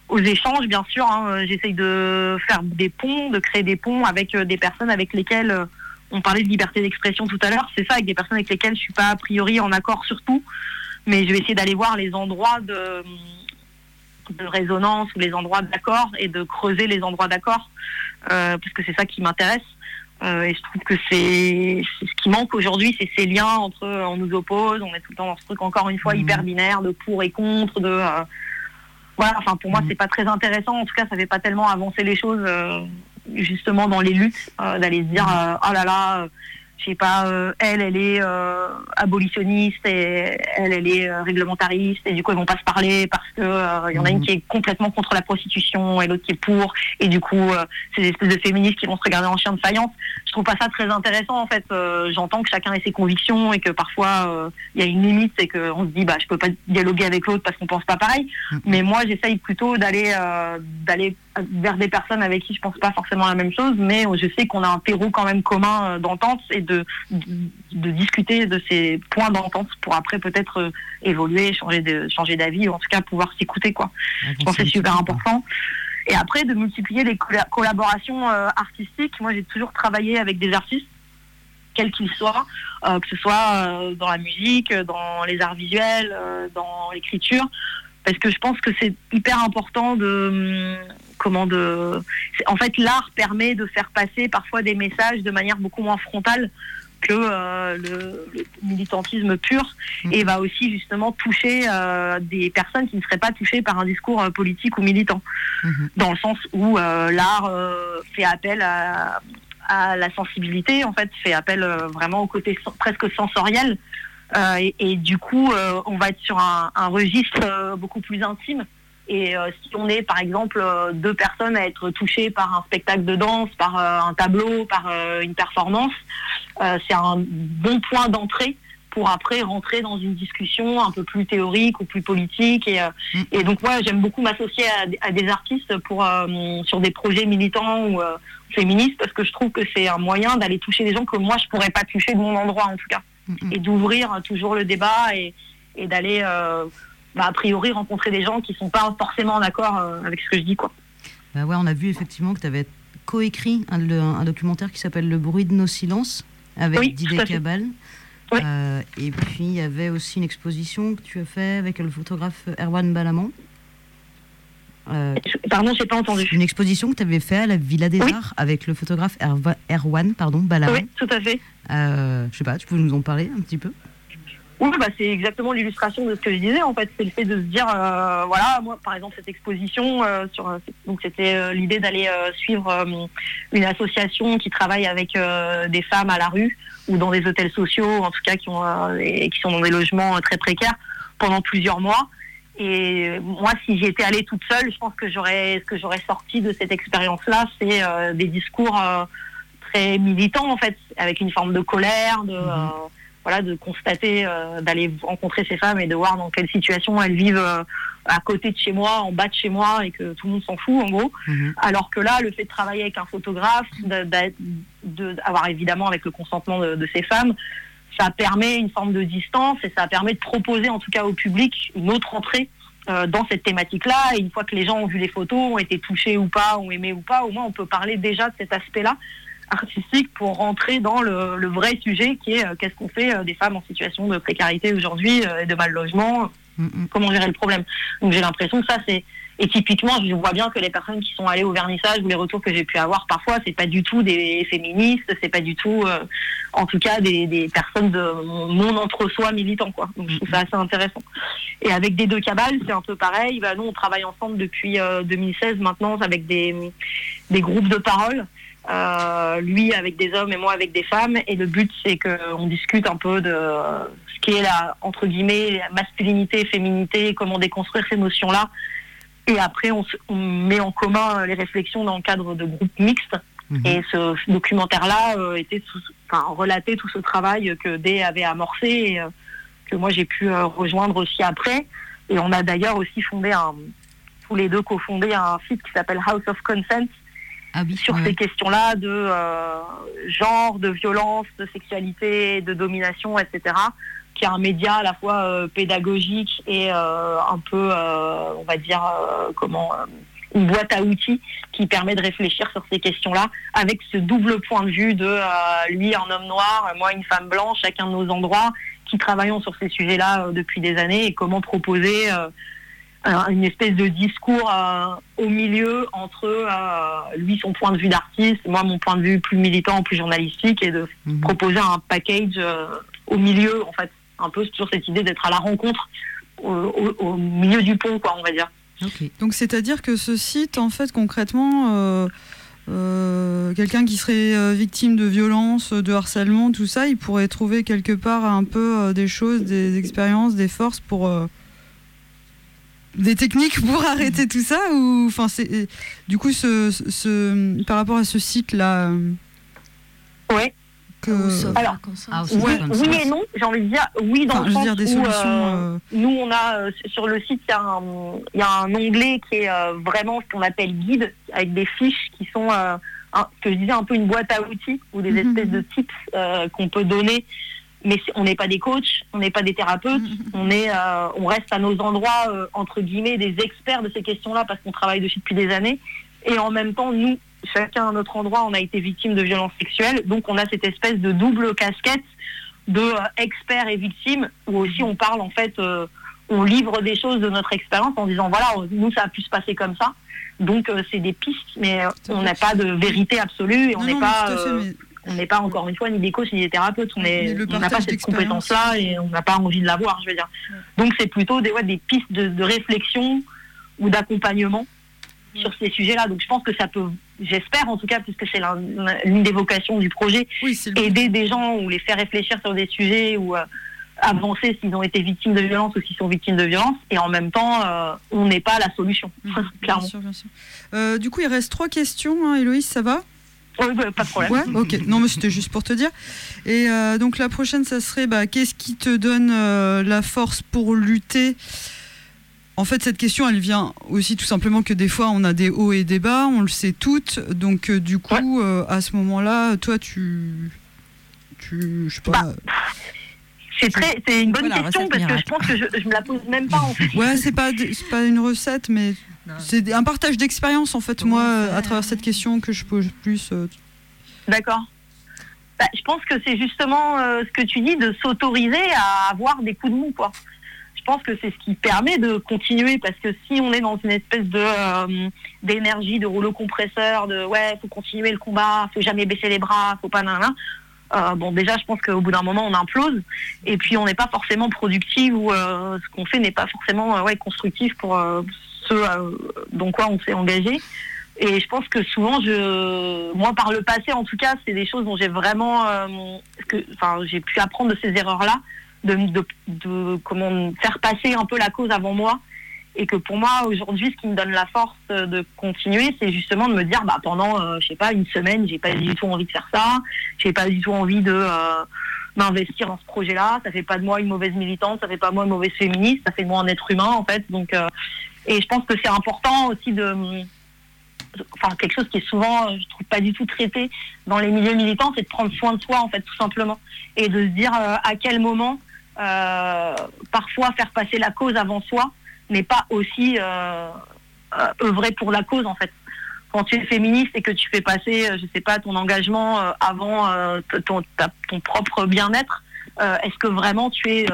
aux échanges, bien sûr. hein. Euh, J'essaye de faire des ponts, de créer des ponts avec des personnes avec lesquelles on parlait de liberté d'expression tout à l'heure. C'est ça, avec des personnes avec lesquelles je suis pas a priori en accord sur tout, mais je vais essayer d'aller voir les endroits de, de résonance ou les endroits d'accord et de creuser les endroits d'accord, euh, parce que c'est ça qui m'intéresse. Euh, et je trouve que c'est ce qui manque aujourd'hui, c'est ces liens entre euh, on nous oppose, on est tout le temps dans ce truc encore une fois Mhm. hyper binaire de pour et contre, de euh, voilà. Enfin pour moi Mhm. c'est pas très intéressant. En tout cas ça fait pas tellement avancer les choses justement dans les luttes, d'aller se dire oh là là, je sais pas, euh, elle elle est euh, abolitionniste et elle elle est euh, réglementariste et du coup ils vont pas se parler parce que il y en a une Mhm. qui est complètement contre la prostitution et l'autre qui est pour et du coup c'est des espèces de féministes qui vont se regarder en chien de faïence. Je trouve pas ça très intéressant en fait. J'entends que chacun ait ses convictions et que parfois il y a une limite, c'est qu'on se dit bah je peux pas dialoguer avec l'autre parce qu'on pense pas pareil. Mhm. Mais moi j'essaye plutôt d'aller d'aller vers des personnes avec qui je pense pas forcément la même chose, mais je sais qu'on a un terreau quand même commun euh, d'entente et de, de de discuter de ces points d'entente pour après peut-être euh, évoluer, changer de changer d'avis ou en tout cas pouvoir s'écouter quoi. Je pense que c'est super important. Et après, de multiplier les colla- collaborations euh, artistiques. Moi, j'ai toujours travaillé avec des artistes, quels qu'ils soient, euh, que ce soit euh, dans la musique, dans les arts visuels, dans l'écriture, parce que je pense que c'est hyper important de hum, comment de. En fait, l'art permet de faire passer parfois des messages de manière beaucoup moins frontale que euh, le, le militantisme pur et va aussi justement toucher euh, des personnes qui ne seraient pas touchées par un discours euh, politique ou militant Mhm. dans le sens où l'art fait appel à, à la sensibilité, en fait, fait appel vraiment au côté presque sensoriel. Et, et du coup, on va être sur un, un registre beaucoup plus intime. Et euh, si on est, par exemple, euh, deux personnes à être touchées par un spectacle de danse, par euh, un tableau, par euh, une performance, euh, c'est un bon point d'entrée pour après rentrer dans une discussion un peu plus théorique ou plus politique. Et, euh, Mm. et donc, moi, j'aime beaucoup m'associer à, des- à des artistes pour, euh, sur des projets militants ou euh, féministes parce que je trouve que c'est un moyen d'aller toucher des gens que moi, je pourrais pas toucher de mon endroit, en tout cas. Mhm. Et d'ouvrir toujours le débat et, et d'aller, euh, bah, a priori, rencontrer des gens qui sont pas forcément en accord euh, avec ce que je dis, quoi. Bah ouais, on a vu effectivement que tu avais coécrit un, documentaire qui s'appelle Le bruit de nos silences avec Oui, Didier. Cabal. Oui. Euh, et puis il y avait aussi une exposition que tu as fait avec le photographe Erwan Balamant. Euh, Je- Pardon, j'ai pas entendu. une exposition que tu avais fait à la Villa des Oui. Arts avec le photographe Erwa- Erwan pardon, Balamant. Oui, tout à fait. Euh, je sais pas, tu peux nous en parler un petit peu? Oui, bah, c'est exactement l'illustration de ce que je disais. En fait, c'est le fait de se dire, euh, voilà, moi, par exemple, cette exposition, euh, sur, euh, donc c'était euh, l'idée d'aller suivre une association qui travaille avec des femmes à la rue ou dans des hôtels sociaux, en tout cas qui ont et qui sont dans des logements très précaires pendant plusieurs mois. Et moi, si j'y étais allée toute seule, je pense que j'aurais, ce que j'aurais sorti de cette expérience-là, c'est des discours très militants en fait, avec une forme de colère, de, Mhm. Voilà, de constater, euh, d'aller rencontrer ces femmes et de voir dans quelle situation elles vivent euh, à côté de chez moi, en bas de chez moi, et que tout le monde s'en fout en gros. Mhm. Alors que là, le fait de travailler avec un photographe, d'avoir évidemment avec le consentement de, de ces femmes, ça permet une forme de distance et ça permet de proposer en tout cas au public une autre entrée euh, dans cette thématique-là. Et une fois que les gens ont vu les photos, ont été touchés ou pas, ont aimé ou pas, au moins on peut parler déjà de cet aspect-là artistique pour rentrer dans le, le vrai sujet qui est euh, qu'est-ce qu'on fait euh, des femmes en situation de précarité aujourd'hui euh, et de mal logement, Mhm. comment gérer le problème. Donc j'ai l'impression que ça c'est et typiquement je vois bien que les personnes qui sont allées au vernissage ou les retours que j'ai pu avoir parfois c'est pas du tout des féministes, c'est pas du tout euh, en tout cas des, des personnes de mon entre-soi militant quoi. Donc je trouve ça assez intéressant. Et avec des deux cabales c'est un peu pareil. Bah, nous on travaille ensemble depuis euh, 2016 maintenant avec des des groupes de parole. Euh, lui avec des hommes et moi avec des femmes. Et le but c'est qu'on discute un peu de euh, ce qui est la entre guillemets la masculinité féminité comment déconstruire ces notions là et après on, met en commun euh, les réflexions dans le cadre de groupes mixtes. Mhm. et ce documentaire là était enfin relatait tout ce travail que Day avait amorcé et euh, que moi j'ai pu euh, rejoindre aussi après. Et on a d'ailleurs aussi fondé un tous les deux cofondé un site qui s'appelle House of Consent Ah oui, sur ouais. ces questions-là de euh, genre, de violence, de sexualité, de domination, etc., qui est un média à la fois euh, pédagogique et euh, un peu, on va dire, comment, une boîte à outils qui permet de réfléchir sur ces questions-là avec ce double point de vue de lui, un homme noir, moi, une femme blanche, chacun de nos endroits, qui travaillons sur ces sujets-là depuis des années et comment proposer une espèce de discours euh, au milieu entre euh, lui son point de vue d'artiste, moi mon point de vue plus militant, plus journalistique, et de Mhm. proposer un package euh, au milieu, en fait, un peu toujours cette idée d'être à la rencontre au, au- au milieu du pont, quoi, on va dire. Donc c'est-à-dire que ce site, en fait, concrètement, euh, euh, quelqu'un qui serait victime de violence, de harcèlement, tout ça, il pourrait trouver quelque part un peu euh, des choses, des expériences, des forces pour... euh, des techniques pour [LAUGHS] arrêter tout ça ou enfin c'est du coup ce, ce- par rapport à ce site là Ouais. que alors, ah, Oui, et non, j'ai envie de dire oui dans enfin, le sens dire des où, solutions euh, euh, Nous, on a euh, sur le site, il y, a un- il y a un onglet qui est euh, vraiment ce qu'on appelle guide, avec des fiches qui sont, euh, un- que je disais, un peu une boîte à outils ou des Mhm. espèces de tips euh, qu'on peut donner. Mais on n'est pas des coachs, on n'est pas des thérapeutes, [LAUGHS] on, est, euh, on reste à nos endroits, euh, entre guillemets, des experts de ces questions-là parce qu'on travaille dessus depuis des années. Et en même temps, nous, chacun à notre endroit, on a été victime de violences sexuelles. Donc on a cette espèce de double casquette de euh, experts et victimes, où aussi on parle en fait, on livre des choses de notre expérience en disant voilà, nous ça a pu se passer comme ça. Donc c'est des pistes, mais on n'a pas de vérité absolue et on n'est pas, tout à fait, mais on n'est pas encore une fois ni des coachs ni des thérapeutes. On n'a pas cette compétence-là et on n'a pas envie de l'avoir, je veux dire. Donc c'est plutôt des, ouais, des pistes de, de réflexion ou d'accompagnement sur ces sujets-là. Donc je pense que ça peut, j'espère en tout cas, puisque c'est l'un- l'une des vocations du projet, oui aider des gens ou les faire réfléchir sur des sujets ou euh, avancer s'ils ont été victimes de violence ou s'ils sont victimes de violence. Et en même temps, euh, on n'est pas la solution, [LAUGHS] bien clairement. sûr, bien sûr. Euh, du coup il reste trois questions hein, Héloïse ça va? Oui, bah, pas de problème. Ouais, ok. Non, mais c'était juste pour te dire. Et euh, donc la prochaine, ça serait bah, qu'est-ce qui te donne euh, la force pour lutter? En fait, cette question, elle vient aussi tout simplement que des fois, on a des hauts et des bas, on le sait toutes. Donc, euh, du coup, à ce moment-là, toi, tu. Tu. Je sais pas. Bah, C'est très, c'est une bonne Voilà, question parce que je pense que je, je me la pose même pas en [LAUGHS] fait. Ouais, c'est pas, c'est pas une recette, mais c'est un partage d'expérience, en fait, Comment moi, à travers cette question que je pose plus. euh, D'accord. Bah, je pense que c'est justement euh, ce que tu dis de s'autoriser à avoir des coups de mou, quoi. Je pense que c'est ce qui permet de continuer parce que si on est dans une espèce de euh, d'énergie, de rouleau compresseur, de ouais, faut continuer le combat, faut jamais baisser les bras, faut pas nanana. Euh, bon, déjà, je pense qu'au bout d'un moment, on implose et puis on n'est pas forcément productif ou euh, ce qu'on fait n'est pas forcément euh, ouais, constructif pour ce dans quoi on s'est engagé. Et je pense que souvent, je, moi, par le passé, en tout cas, c'est des choses dont j'ai vraiment, enfin, j'ai pu apprendre de ces erreurs-là, de, de comment faire passer un peu la cause avant moi, et que pour moi, aujourd'hui, ce qui me donne la force de continuer, c'est justement de me dire, bah, pendant, euh, je sais pas, une semaine, j'ai pas du tout envie de faire ça, j'ai pas du tout envie de, euh, m'investir dans ce projet-là. Ça fait pas de moi une mauvaise militante, ça fait pas de moi une mauvaise féministe, ça fait de moi un être humain en fait. Donc, euh, et je pense que c'est important aussi de, enfin quelque chose qui est souvent, euh, je trouve pas du tout traité dans les milieux militants, c'est de prendre soin de soi en fait tout simplement et de se dire à quel moment parfois faire passer la cause avant soi n'est pas aussi euh, euh, œuvrer pour la cause en fait. Quand tu es féministe et que tu fais passer, euh, je sais pas, ton engagement avant ton, propre bien-être, est-ce que vraiment tu es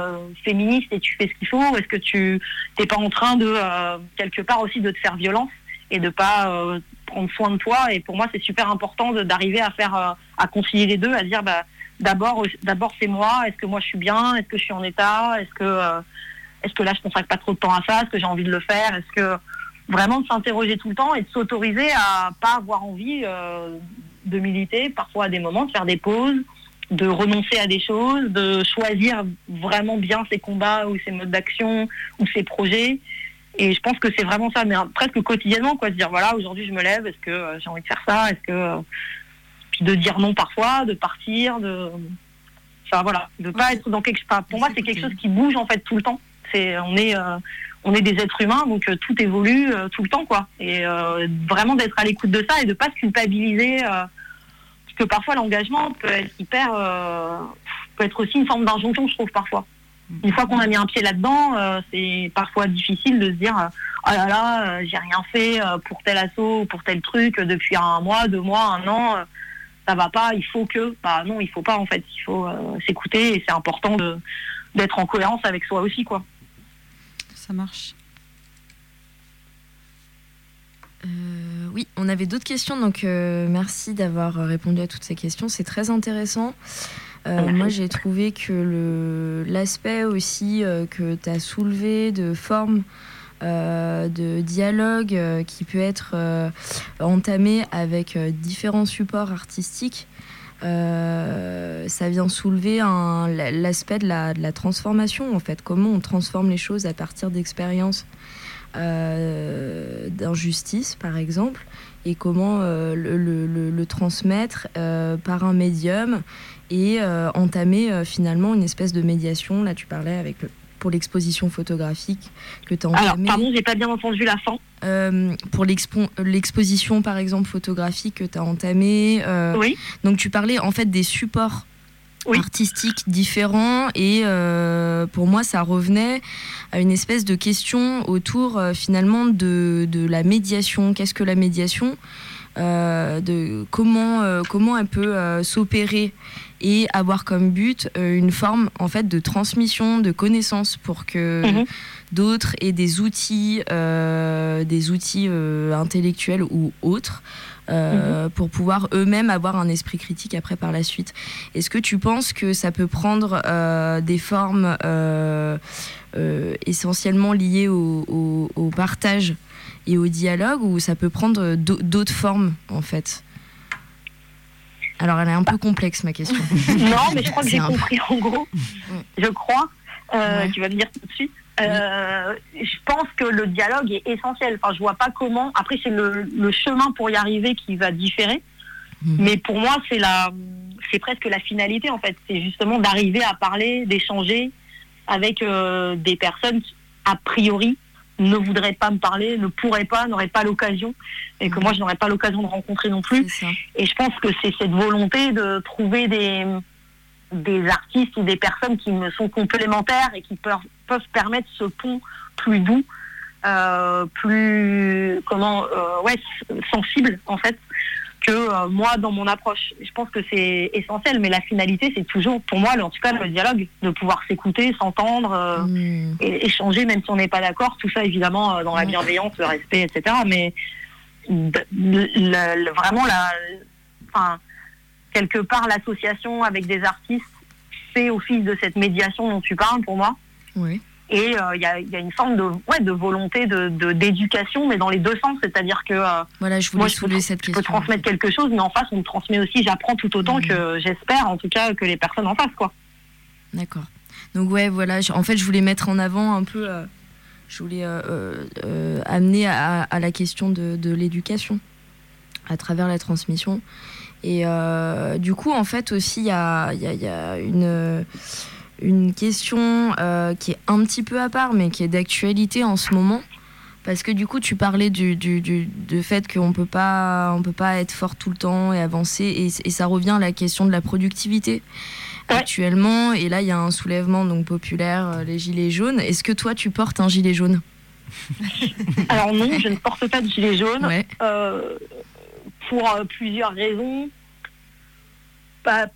féministe et tu fais ce qu'il faut est-ce que tu n'es pas en train de quelque part aussi de te faire violence et de pas euh, prendre soin de toi? Et pour moi c'est super important d'arriver à faire à concilier les deux à dire bah d'abord d'abord c'est moi est-ce que moi je suis bien est-ce que je suis en état est-ce que est-ce que là je consacre pas trop de temps à ça? Est-ce que j'ai envie de le faire? Est-ce que vraiment de s'interroger tout le temps et de s'autoriser à pas avoir envie euh, de militer parfois à des moments de faire des pauses de renoncer à des choses de choisir vraiment bien ses combats ou ses modes d'action ou ses projets? Et je pense que c'est vraiment ça, mais hein, presque quotidiennement, quoi, de dire voilà, aujourd'hui je me lève, est-ce que euh, j'ai envie de faire ça, est-ce que euh, puis de dire non parfois, de partir, de, enfin voilà, de pas être dans quelque, enfin, pour moi c'est quelque chose qui bouge en fait tout le temps. C'est, on est, euh, on est des êtres humains, donc euh, tout évolue euh, tout le temps, quoi. Et vraiment d'être à l'écoute de ça et de pas se culpabiliser, parce que parfois l'engagement peut être hyper, peut être aussi une forme d'injonction, je trouve parfois. Une fois qu'on a mis un pied là-dedans, euh, c'est parfois difficile de se dire oh là là, euh, j'ai rien fait pour tel assaut ou pour tel truc depuis un mois, deux mois, un an, euh, ça va pas, il faut que. Bah non, il faut pas en fait, il faut s'écouter et c'est important d'être en cohérence avec soi aussi quoi. Ça marche. Euh, oui, on avait d'autres questions, donc euh, merci d'avoir répondu à toutes ces questions. C'est très intéressant. Euh, moi, j'ai trouvé que le- l'aspect aussi euh, que tu as soulevé de forme euh, de dialogue euh, qui peut être euh, entamé avec euh, différents supports artistiques, euh, ça vient soulever l'aspect de la, transformation, en fait. Comment on transforme les choses à partir d'expériences euh, d'injustice, par exemple, et comment euh, le, transmettre par un médium et entamer finalement une espèce de médiation. Là, tu parlais avec le- pour l'exposition photographique que tu as Alors entamée. pardon, j'ai pas bien entendu la fin. Euh, pour l'expo- l'exposition, par exemple, photographique que tu as entamée. euh, Oui. Donc, tu parlais en fait des supports Oui. artistiques différents et euh, pour moi, ça revenait à une espèce de question autour euh, finalement de, de la médiation. Qu'est-ce que la médiation? De comment, comment elle peut s'opérer et avoir comme but euh, une forme en fait de transmission de connaissances pour que Mhm. d'autres aient des outils, euh, des outils euh, intellectuels ou autres. euh, pour pouvoir eux-mêmes avoir un esprit critique après par la suite. Est-ce que tu penses que ça peut prendre des formes essentiellement liées au, au- au partage et au dialogue ou ça peut prendre d'au- d'autres formes en fait? Alors elle est un peu complexe ma question. [LAUGHS] non, mais je crois que j'ai compris en gros. Je crois. Euh, Ouais. Tu vas me dire tout de suite. Euh, Je pense que le dialogue est essentiel. Enfin, je vois pas comment. Après, c'est le, le chemin pour y arriver qui va différer. Mhm. Mais pour moi, c'est la, c'est presque la finalité en fait. C'est justement d'arriver à parler, d'échanger avec euh, des personnes qui, a priori, ne voudraient pas me parler, ne pourraient pas, n'auraient pas l'occasion, et que Mhm. moi, je n'aurais pas l'occasion de rencontrer non plus. Et je pense que c'est cette volonté de trouver des, des artistes ou des personnes qui me sont complémentaires et qui peuvent, peuvent permettre ce pont plus doux, euh, plus comment euh, ouais sensible en fait que euh, moi dans mon approche. Je pense que c'est essentiel, mais la finalité c'est toujours pour moi, en tout cas le dialogue, de pouvoir s'écouter, s'entendre. euh, Hmm. et échanger même si on n'est pas d'accord, tout ça évidemment euh, dans la bienveillance, le respect, etc. Mais le- vraiment, la, enfin, quelque part, l'association avec des artistes fait office de cette médiation dont tu parles pour moi. Oui. Et euh, il y, a, il y a une forme de, ouais, de volonté de de- d'éducation, mais dans les deux sens. C'est-à-dire que euh, Voilà, je voulais moi, je peux, cette je peux transmettre quelque chose, mais en face, on me transmet aussi, j'apprends tout autant Mhm. que j'espère, en tout cas, que les personnes en face. Quoi. D'accord. Donc ouais, voilà. En fait, je voulais mettre en avant un peu. euh, je voulais euh, amener à, à la question de, de l'éducation à travers la transmission Et du coup, en fait, aussi, il y a, il y a- il y a une, une question euh, qui est un petit peu à part, mais qui est d'actualité en ce moment. Parce que du coup, tu parlais du, du, du, du fait qu'on on peut pas être fort tout le temps et avancer. Et, et ça revient à la question de la productivité Ouais. actuellement. Et là, il y a un soulèvement donc populaire, euh, les gilets jaunes. Est-ce que toi, tu portes un gilet jaune? Alors non, je ne porte pas de gilet jaune. Ouais. euh, pour plusieurs raisons.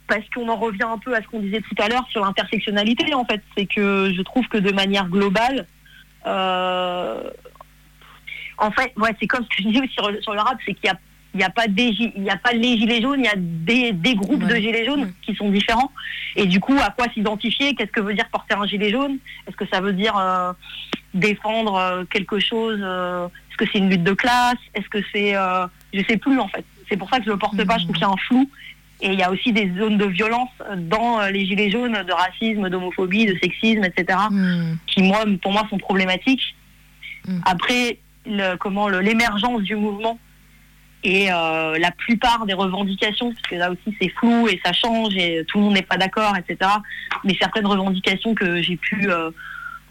Parce qu'on en revient un peu à ce qu'on disait tout à l'heure sur l'intersectionnalité, en fait. C'est que je trouve que de manière globale, euh, en fait, ouais, c'est comme ce que je disais aussi sur, sur le rap, c'est qu'il y a il n'y a pas des il y a pas les gilets jaunes, il y a des, des groupes de gilets jaunes qui sont différents. Et du coup, à quoi s'identifier? Qu'est-ce que veut dire porter un gilet jaune? Est-ce que ça veut dire euh, défendre euh, quelque chose Est-ce que c'est une lutte de classe? Est-ce que c'est, euh, je sais plus en fait. C'est pour ça que je le porte pas. Je trouve qu'il y a un flou. Et il y a aussi des zones de violence dans euh, les gilets jaunes, de racisme, d'homophobie, de sexisme, etc Hmm. qui moi pour moi sont problématiques. Mm. Après le, comment l'émergence du mouvement et euh, la plupart des revendications, parce que là aussi c'est flou et ça change et tout le monde n'est pas d'accord, etc. Mais certaines revendications que j'ai pu euh,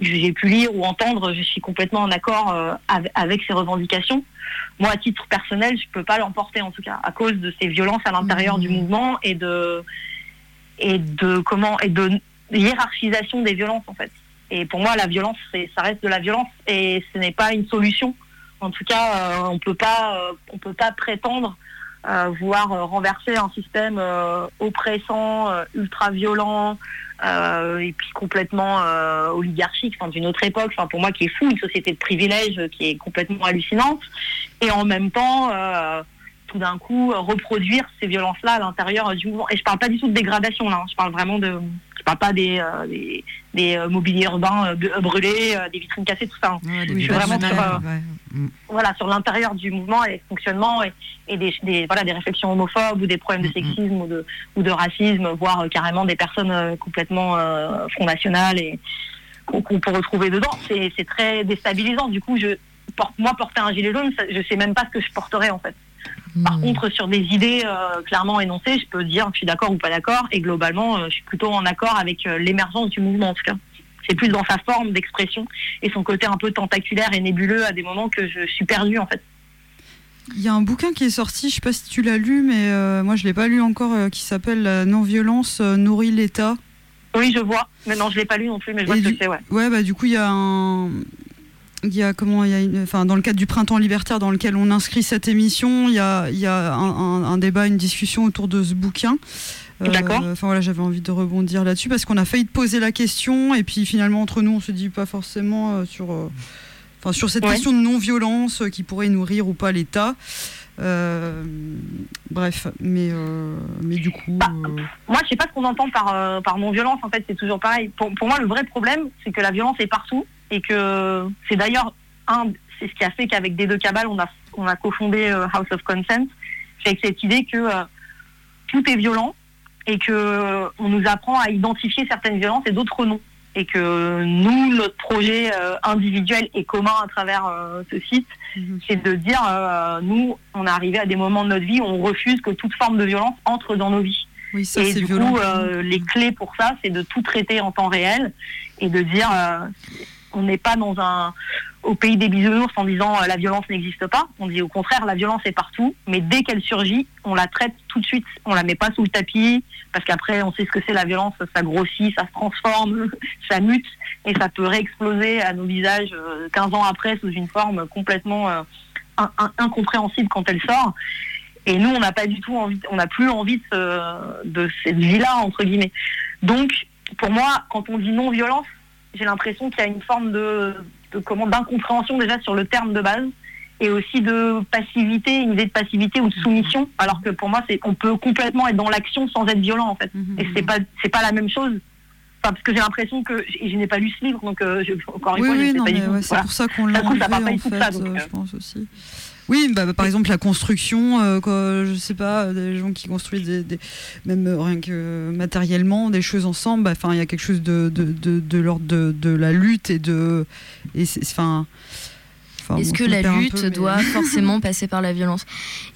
j'ai pu lire ou entendre, je suis complètement en accord euh, avec, ces revendications. Moi, à titre personnel, je peux pas l'emporter en tout cas à cause de ces violences à l'intérieur du mouvement et de et de comment et de hiérarchisation des violences en fait. Et pour moi, la violence, ça reste de la violence et ce n'est pas une solution. En tout cas, euh, on peut pas, euh, on peut pas prétendre euh, vouloir renverser un système oppressant, ultra violent euh, et puis complètement euh, oligarchique, enfin, d'une autre époque. Pour moi, qui est fou, une société de privilèges euh, qui est complètement hallucinante. Et en même temps. tout d'un coup reproduire ces violences-là à l'intérieur du mouvement. Et je parle pas du tout de dégradation là, hein. je parle vraiment de, je parle pas des euh, des, des, euh, mobiliers urbains euh, brûlés, des vitrines cassées, tout ça. hein. Ouais, je suis vraiment sur, ouais. Mm. Voilà, sur l'intérieur du mouvement et les fonctionnements et, et des, des voilà des réflexions homophobes ou des problèmes de Mhm. sexisme ou de ou de racisme, voire carrément des personnes complètement Front National et qu'on peut retrouver dedans. C'est très déstabilisant. Du coup, je porte moi porter un gilet jaune, je sais même pas ce que je porterais en fait. Par Hmm. contre, sur des idées euh, clairement énoncées, je peux dire que je suis d'accord ou pas d'accord. Et globalement, euh, je suis plutôt en accord avec euh, l'émergence du mouvement, en tout cas. C'est plus dans sa forme d'expression et son côté un peu tentaculaire et nébuleux à des moments que je suis perdue, en fait. Il y a un bouquin qui est sorti, je sais pas si tu l'as lu, mais moi je l'ai pas lu encore, qui s'appelle La non-violence nourrit l'État. Oui, je vois. Mais non, je l'ai pas lu non plus, mais je vois Et ce que c'est, ouais. Ouais, bah du coup il y a un, il y a comment, il y a une- enfin dans le cadre du printemps libertaire dans lequel on inscrit cette émission, il y a, il y a un, un- un débat, une discussion autour de ce bouquin. Euh, D'accord. Enfin voilà, j'avais envie de rebondir là-dessus parce qu'on a failli te poser la question et puis finalement entre nous on se dit pas forcément euh, sur, euh, enfin sur cette Ouais. question de non-violence qui pourrait nourrir ou pas l'État. Euh, bref, mais euh, mais du coup. Bah, euh, Moi, je sais pas ce qu'on entend par, par non-violence, en fait, c'est toujours pareil. Pour, pour moi, le vrai problème, c'est que la violence est partout et que c'est d'ailleurs un, c'est ce qui a fait qu'avec des deux cabales, on a, on a cofondé euh, House of Consent, c'est avec cette idée que euh, tout est violent et que on nous apprend à identifier certaines violences et d'autres non. Et que nous, notre projet euh, individuel et commun à travers ce site, Mhm. c'est de dire, nous, on est arrivé à des moments de notre vie où on refuse que toute forme de violence entre dans nos vies. oui, ça et du violent. coup, euh, les clés pour ça, c'est de tout traiter en temps réel et de dire, euh, on n'est pas dans un au pays des bisounours en disant euh, la violence n'existe pas. On dit au contraire, la violence est partout, mais dès qu'elle surgit, on la traite tout de suite. On la met pas sous le tapis parce qu'après, on sait ce que c'est la violence, ça grossit, ça se transforme, [LAUGHS] ça mute et ça peut réexploser à nos visages euh, 15 ans après sous une forme complètement euh, in- in- incompréhensible quand elle sort. Et nous, on n'a pas du tout envie, on n'a plus envie de, de cette vie-là entre guillemets. Donc, pour moi, quand on dit non-violence, j'ai l'impression qu'il y a une forme de, de comment d'incompréhension déjà sur le terme de base et aussi de passivité, une idée de passivité ou de soumission. Alors que pour moi, c'est on peut complètement être dans l'action sans être violent en fait. Mhm. Et c'est pas c'est pas la même chose. Enfin, parce que j'ai l'impression que et je n'ai pas lu ce livre, donc euh, je, encore une Oui, fois, je oui, ne sais non, pas du mais tout. ouais, c'est Voilà. pour ça qu'on l'a enlevé, en fait, ça, donc, euh, euh. je pense aussi. Oui, bah, bah, par exemple la construction, euh, quoi, je sais pas, euh, des gens qui construisent des, des- même euh, rien que matériellement des choses ensemble. bah, Enfin, il y a quelque chose de de, de, de l'ordre de, de la lutte et de enfin. Enfin, Est-ce bon, que la lutte peu, mais- doit [LAUGHS] forcément passer par la violence?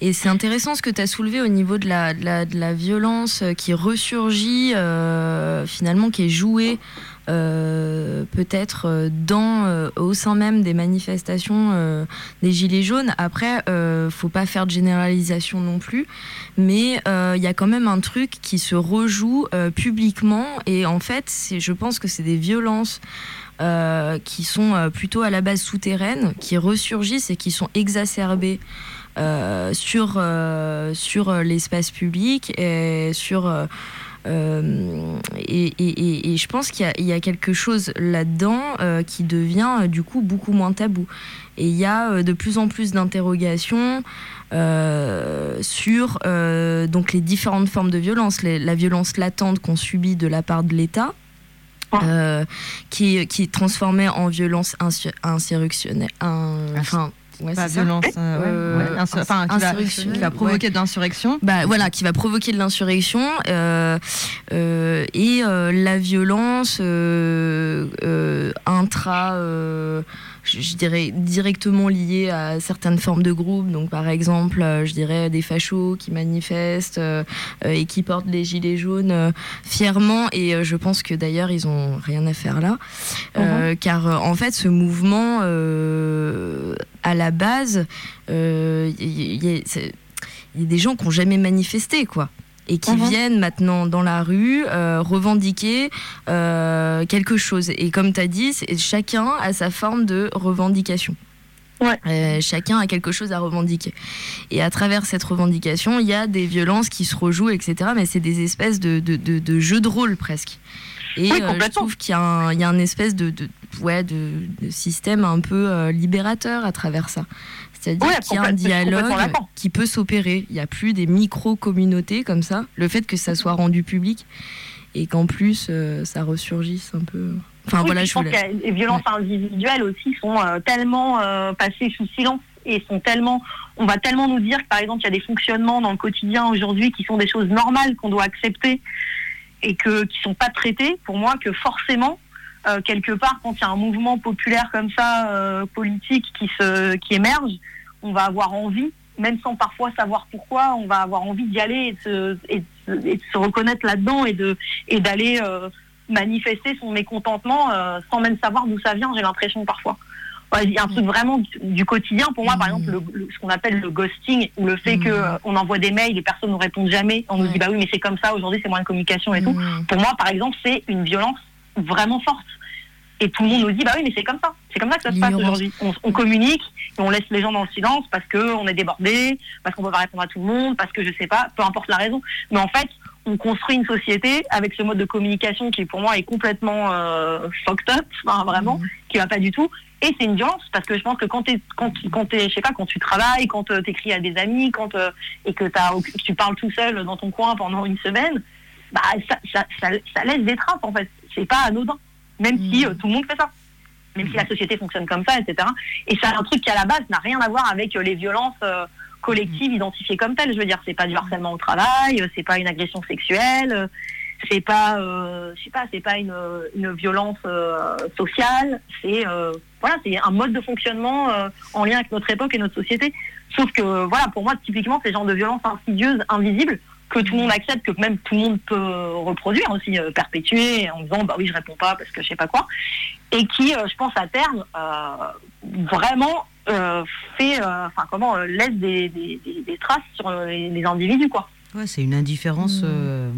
Et c'est intéressant ce que tu as soulevé au niveau de la, de la, de la violence qui ressurgit, euh, finalement, qui est jouée euh, peut-être euh, dans euh, au sein même des manifestations des gilets jaunes. Après, faut pas faire de généralisation non plus, mais il y a quand même un truc qui se rejoue publiquement et en fait, je pense que c'est des violences qui sont plutôt à la base souterraines, qui ressurgissent et qui sont exacerbées sur, sur l'espace public et sur. Euh, et, et- et- et je pense qu'il y a- il y, a quelque chose là-dedans euh, qui devient euh, du coup beaucoup moins tabou. Et il y a de plus en plus d'interrogations euh, sur euh, donc les différentes formes de violence, les- la violence latente qu'on subit de la part de l'État, euh, qui, qui est transformée en violence insu- insurrectionnelle. un- enfin, ouais, Pas violence, euh, ouais, ouais, insur- enfin, qui va, qui va provoquer de l'insurrection. bah, voilà, qui va provoquer de l'insurrection euh, euh, et euh, la violence euh, euh, intra, euh, je, je dirais directement liée à certaines formes de groupes. Donc, par exemple, euh, je dirais des fachos qui manifestent euh, euh, et qui portent les gilets jaunes fièrement. Et je pense que d'ailleurs, ils ont rien à faire là, Euh, car en fait, ce mouvement à la base, il y, y a des gens qui n'ont jamais manifesté, quoi. Et qui Mhm. viennent maintenant dans la rue euh, revendiquer euh, quelque chose. Et comme tu as dit, chacun a sa forme de revendication. Ouais. Euh, chacun a quelque chose à revendiquer. Et à travers cette revendication, il y a des violences qui se rejouent, etc. Mais c'est des espèces de, de, de, de jeux de rôle presque. Et Oui, euh, je trouve qu'il y, a un- il y a un espèce de, de, ouais, de, de système un peu euh, libérateur à travers ça. C'est-à-dire Ouais, qu'il y a un dialogue qui peut s'opérer. Il n'y a plus des micro-communautés comme ça. Le fait que ça soit rendu public et qu'en plus euh, ça ressurgisse un peu. Enfin Oui, voilà, je je pense que les violences individuelles aussi sont euh, tellement euh, passées sous silence et sont tellement, on va tellement nous dire que par exemple il y a des fonctionnements dans le quotidien aujourd'hui qui sont des choses normales qu'on doit accepter et que qui sont pas traités. Pour moi, que forcément euh, quelque part quand il y a un mouvement populaire comme ça euh, politique qui émerge, on va avoir envie, même sans parfois savoir pourquoi, on va avoir envie d'y aller et de se, reconnaître là-dedans et d'aller euh, manifester son mécontentement sans même savoir d'où ça vient, j'ai l'impression parfois. Il y a un truc vraiment du, du quotidien. Pour moi, par Mhm. exemple, le- le- ce qu'on appelle le ghosting, ou le fait Mhm. que euh, on envoie des mails, les personnes ne répondent jamais, on nous dit bah oui, mais c'est comme ça, aujourd'hui c'est moins de communication et tout. Mmh. Pour moi, par exemple, c'est une violence vraiment forte. Et tout le monde nous dit bah oui, mais c'est comme ça. C'est comme ça que ça se passe aujourd'hui. On, on communique et on laisse les gens dans le silence parce que on est débordé, parce qu'on peut pas répondre à tout le monde, parce que je sais pas, peu importe la raison. Mais en fait, on construit une société avec ce mode de communication qui pour moi est complètement euh, fucked up, enfin, vraiment, qui va pas du tout. Et c'est une violence parce que je pense que quand quand, tu- quand t'es, je sais pas, quand tu travailles, quand tu t'écris à des amis, quand euh, et que, tu parles tout seul dans ton coin pendant une semaine, bah ça, ça, ça, ça laisse des traces en fait. C'est pas anodin, même si Mhm. euh, tout le monde fait ça, même si la société fonctionne comme ça, etc. Et c'est un truc qui à la base n'a rien à voir avec euh, les violences euh, collectives identifiées comme telles. Je veux dire, c'est pas du harcèlement au travail, euh, c'est pas une agression sexuelle. euh, c'est pas, euh, je sais pas, c'est pas une, violence sociale, c'est voilà, c'est un mode de fonctionnement en lien avec notre époque et notre société. Sauf que voilà, pour moi, typiquement, c'est le genre de violence insidieuse, invisible, que tout le monde accepte, que même tout le monde peut reproduire aussi, perpétuer en disant bah oui, je réponds pas parce que je sais pas quoi, et qui, je pense à terme, vraiment euh, fait, euh, enfin comment euh, laisse des, des, des- des traces sur les, les individus quoi. Ouais, c'est une indifférence. Mm. euh,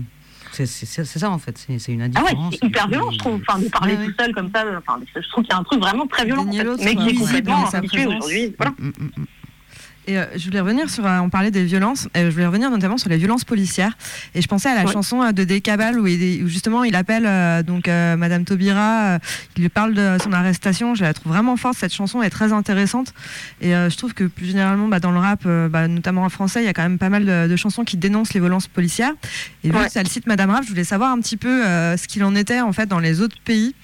c'est ça en fait, c'est une Ah ouais, indifférence. c'est hyper violent, je trouve. Enfin, de parler Ouais, tout seul comme ça, enfin, je trouve qu'il y a un truc vraiment très violent, en fait, mais qui est complètement habitué aujourd'hui. Voilà. Mm, mm, mm. Et euh, je voulais revenir sur, euh, on parlait des violences, et je voulais revenir notamment sur les violences policières. Et je pensais à la Ouais. chanson euh, de Décabal où, il- où justement il appelle euh, donc euh, Madame Taubira, euh, il lui parle de son arrestation. Je la trouve vraiment forte cette chanson, est très intéressante. Et euh, je trouve que plus généralement bah, dans le rap, euh, bah, notamment en français, il y a quand même pas mal de, de chansons qui dénoncent les violences policières. Et vu Ouais. que ça le cite Madame Rap, je voulais savoir un petit peu euh, ce qu'il en était en fait dans les autres pays.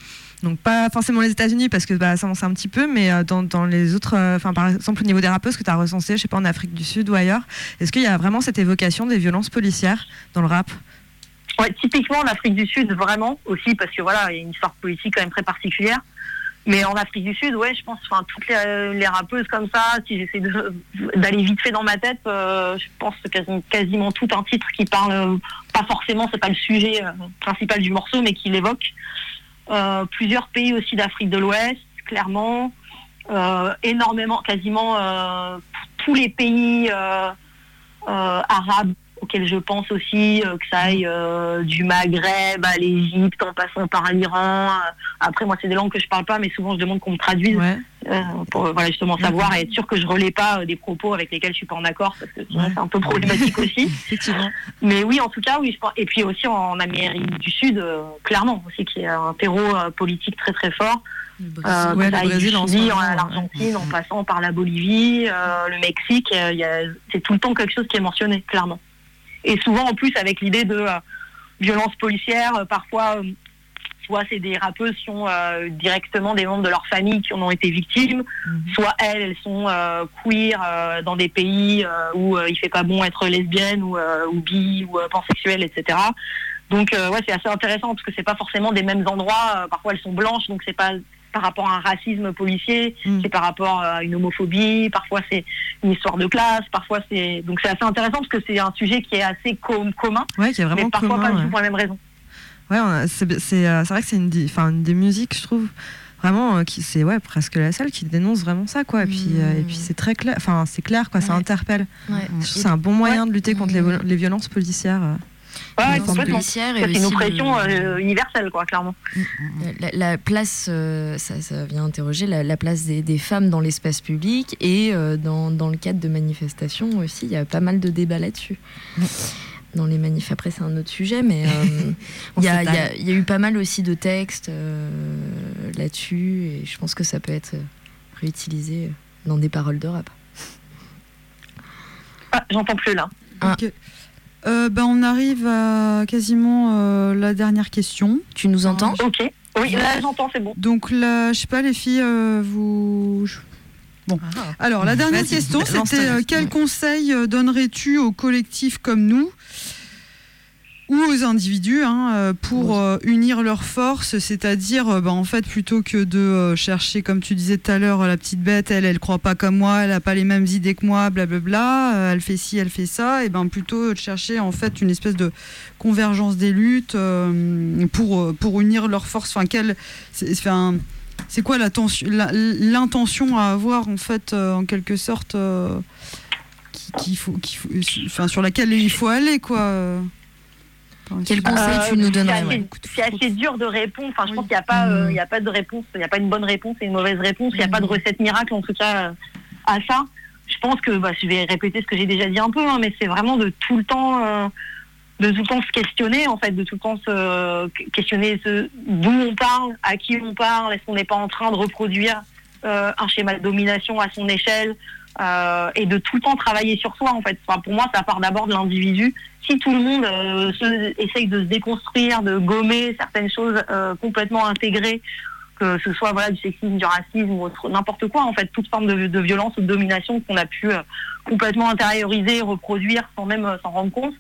Donc pas forcément les États-Unis parce que bah, ça en sait un petit peu, mais euh, dans, dans les autres, euh, enfin par exemple au niveau des rappeuses que tu as recensé, je sais pas en Afrique du Sud ou ailleurs, est-ce qu'il y a vraiment cette évocation des violences policières dans le rap? Ouais, typiquement en Afrique du Sud, vraiment aussi, parce que voilà, il y a une histoire politique quand même très particulière. Mais en Afrique du Sud, ouais, je pense, enfin, toutes les, les rappeuses comme ça, si j'essaie d'aller vite fait dans ma tête, euh, je pense que quasi- quasiment tout un titre qui parle, euh, pas forcément, c'est pas le sujet euh, principal du morceau, mais qui l'évoque. Euh, plusieurs pays aussi d'Afrique de l'Ouest, clairement. Euh, énormément, quasiment euh, tous les pays arabes auxquels je pense aussi, euh, que ça aille euh, du Maghreb à l'Égypte en passant par l'Iran. Euh, Après, moi, c'est des langues que je parle pas, mais souvent je demande qu'on me traduise Ouais. euh, pour voilà, justement savoir et être sûr que je relais pas des propos avec lesquels je suis pas en accord, parce que sinon Ouais. c'est un peu problématique aussi. [LAUGHS] Mais oui, en tout cas, oui. Je pense. Et puis aussi en Amérique du Sud, clairement aussi, qui est un terreau politique très très fort. Euh, Ouais, le Brésil, en Chili ouais. l'Argentine, en passant par la Bolivie, le Mexique, c'est tout le temps quelque chose qui est mentionné, clairement. Et souvent, en plus, avec l'idée de euh, violence policière, euh, parfois, euh, soit c'est des rappeuses qui ont euh, directement des membres de leur famille qui en ont été victimes, Mhm. soit elles, elles sont euh, queer euh, dans des pays où il fait pas bon être lesbienne ou, ou bi ou pansexuelle, etc. Donc ouais, c'est assez intéressant parce que c'est pas forcément des mêmes endroits. Parfois elles sont blanches, donc c'est pas par rapport à un racisme policier, Mm. c'est par rapport à une homophobie. Parfois c'est une histoire de classe. Parfois c'est donc c'est assez intéressant parce que c'est un sujet qui est assez com- commun, Ouais, qui est vraiment mais parfois commun. pas du ouais. tout pour la même raison. Ouais, c'est euh, c'est vrai que c'est une, une des musiques, je trouve, vraiment, euh, qui c'est ouais, presque la seule qui dénonce vraiment ça, quoi. Et puis, euh, et puis c'est très clair, enfin, c'est clair, quoi, ça Ouais. interpelle. Trouve que c'est un bon moyen de lutter contre les violences policières. Ouais, complètement. policière et Ça, C'est une le- euh, universelle, quoi, clairement. La, la place, euh, ça, ça vient interroger la, la place des, des femmes dans l'espace public et euh, dans, dans le cadre de manifestations aussi. Il y a pas mal de débats là-dessus. Dans les manifs, après c'est un autre sujet, mais euh, [LAUGHS] il y, a- y y eu pas mal aussi de textes euh, là-dessus et je pense que ça peut être réutilisé dans des paroles de rap. Ah, J'entends plus là. Ah. Euh, ben, on arrive à quasiment euh, la dernière question. Tu nous entends? Ok. Oui, là j'entends, c'est bon. Donc là, je sais pas, les filles, euh, vous. Bon. Alors, la dernière Vas-y, question, c'était euh, quel conseil donnerais-tu aux collectifs comme nous? Ou aux individus hein, euh, pour euh, unir leurs forces, c'est-à-dire euh, bah, en fait plutôt que de euh, chercher comme tu disais tout à l'heure la petite bête, elle elle croit pas comme moi, elle a pas les mêmes idées que moi, blablabla, elle fait ci, elle fait ça, et ben plutôt de chercher en fait une espèce de convergence des luttes euh, pour pour unir leurs forces. Enfin quelle c'est enfin, c'est quoi l'intention à avoir en fait en quelque sorte qui- faut, qu'il faut, enfin, sur laquelle il faut aller quoi. Quel conseil tu nous donnerais c'est assez dur de répondre. Enfin, je Oui. pense qu'il n'y a pas, euh, Mm. il a pas de réponse. Il n'y a pas une bonne réponse et une mauvaise réponse. Il n'y a pas de Mm. recette miracle en tout cas euh, à ça. Je pense que, bah, je vais répéter ce que j'ai déjà dit un peu, hein, mais c'est vraiment de tout le temps, euh, de tout le temps se questionner en fait, de tout le temps se questionner d'où on parle, à qui on parle. Est-ce qu'on n'est pas en train de reproduire euh, un schéma de domination à son échelle euh, et de tout le temps travailler sur soi en fait. Enfin, pour moi, ça part d'abord de l'individu. Si tout le monde euh, se- essaye de se déconstruire, de gommer certaines choses euh, complètement intégrées, que ce soit voilà du sexisme, du racisme ou n'importe quoi en fait, toute forme de, de violence ou de domination qu'on a pu euh, complètement intérioriser, reproduire sans même euh, s'en rendre compte,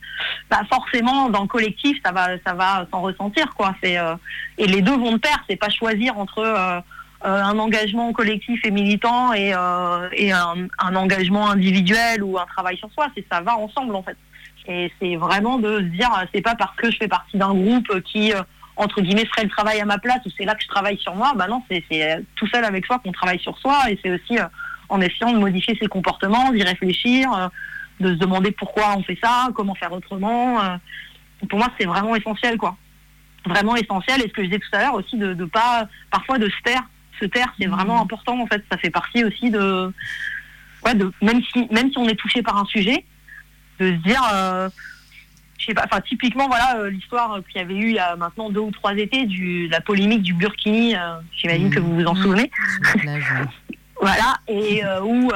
bah forcément dans le collectif ça va ça va s'en ressentir quoi. C'est euh, et les deux vont de pair. C'est pas choisir entre euh, un engagement collectif et militant et, euh, et un, engagement individuel ou un travail sur soi. C'est ça va ensemble en fait. Et c'est vraiment de se dire, euh, c'est pas parce que je fais partie d'un groupe euh, qui euh, entre guillemets ferait le travail à ma place ou c'est là que je travaille sur moi. Bah non, c'est euh, tout seul avec soi qu'on travaille sur soi et c'est aussi euh, en essayant de modifier ses comportements, d'y réfléchir, euh, de se demander pourquoi on fait ça, comment faire autrement. euh. Pour moi, c'est vraiment essentiel quoi. Vraiment essentiel. Et ce que je disais tout à l'heure aussi de, de pas parfois de se taire se taire, c'est vraiment important en fait. Ça fait partie aussi de, ouais, de même si même si on est touché par un sujet, de se dire, euh, je sais pas, enfin typiquement voilà euh, l'histoire qu'il y avait eu il y a maintenant deux ou trois étés du la polémique du Burkini. euh, J'imagine que vous vous en souvenez. Plage, ouais. [LAUGHS] Voilà, et où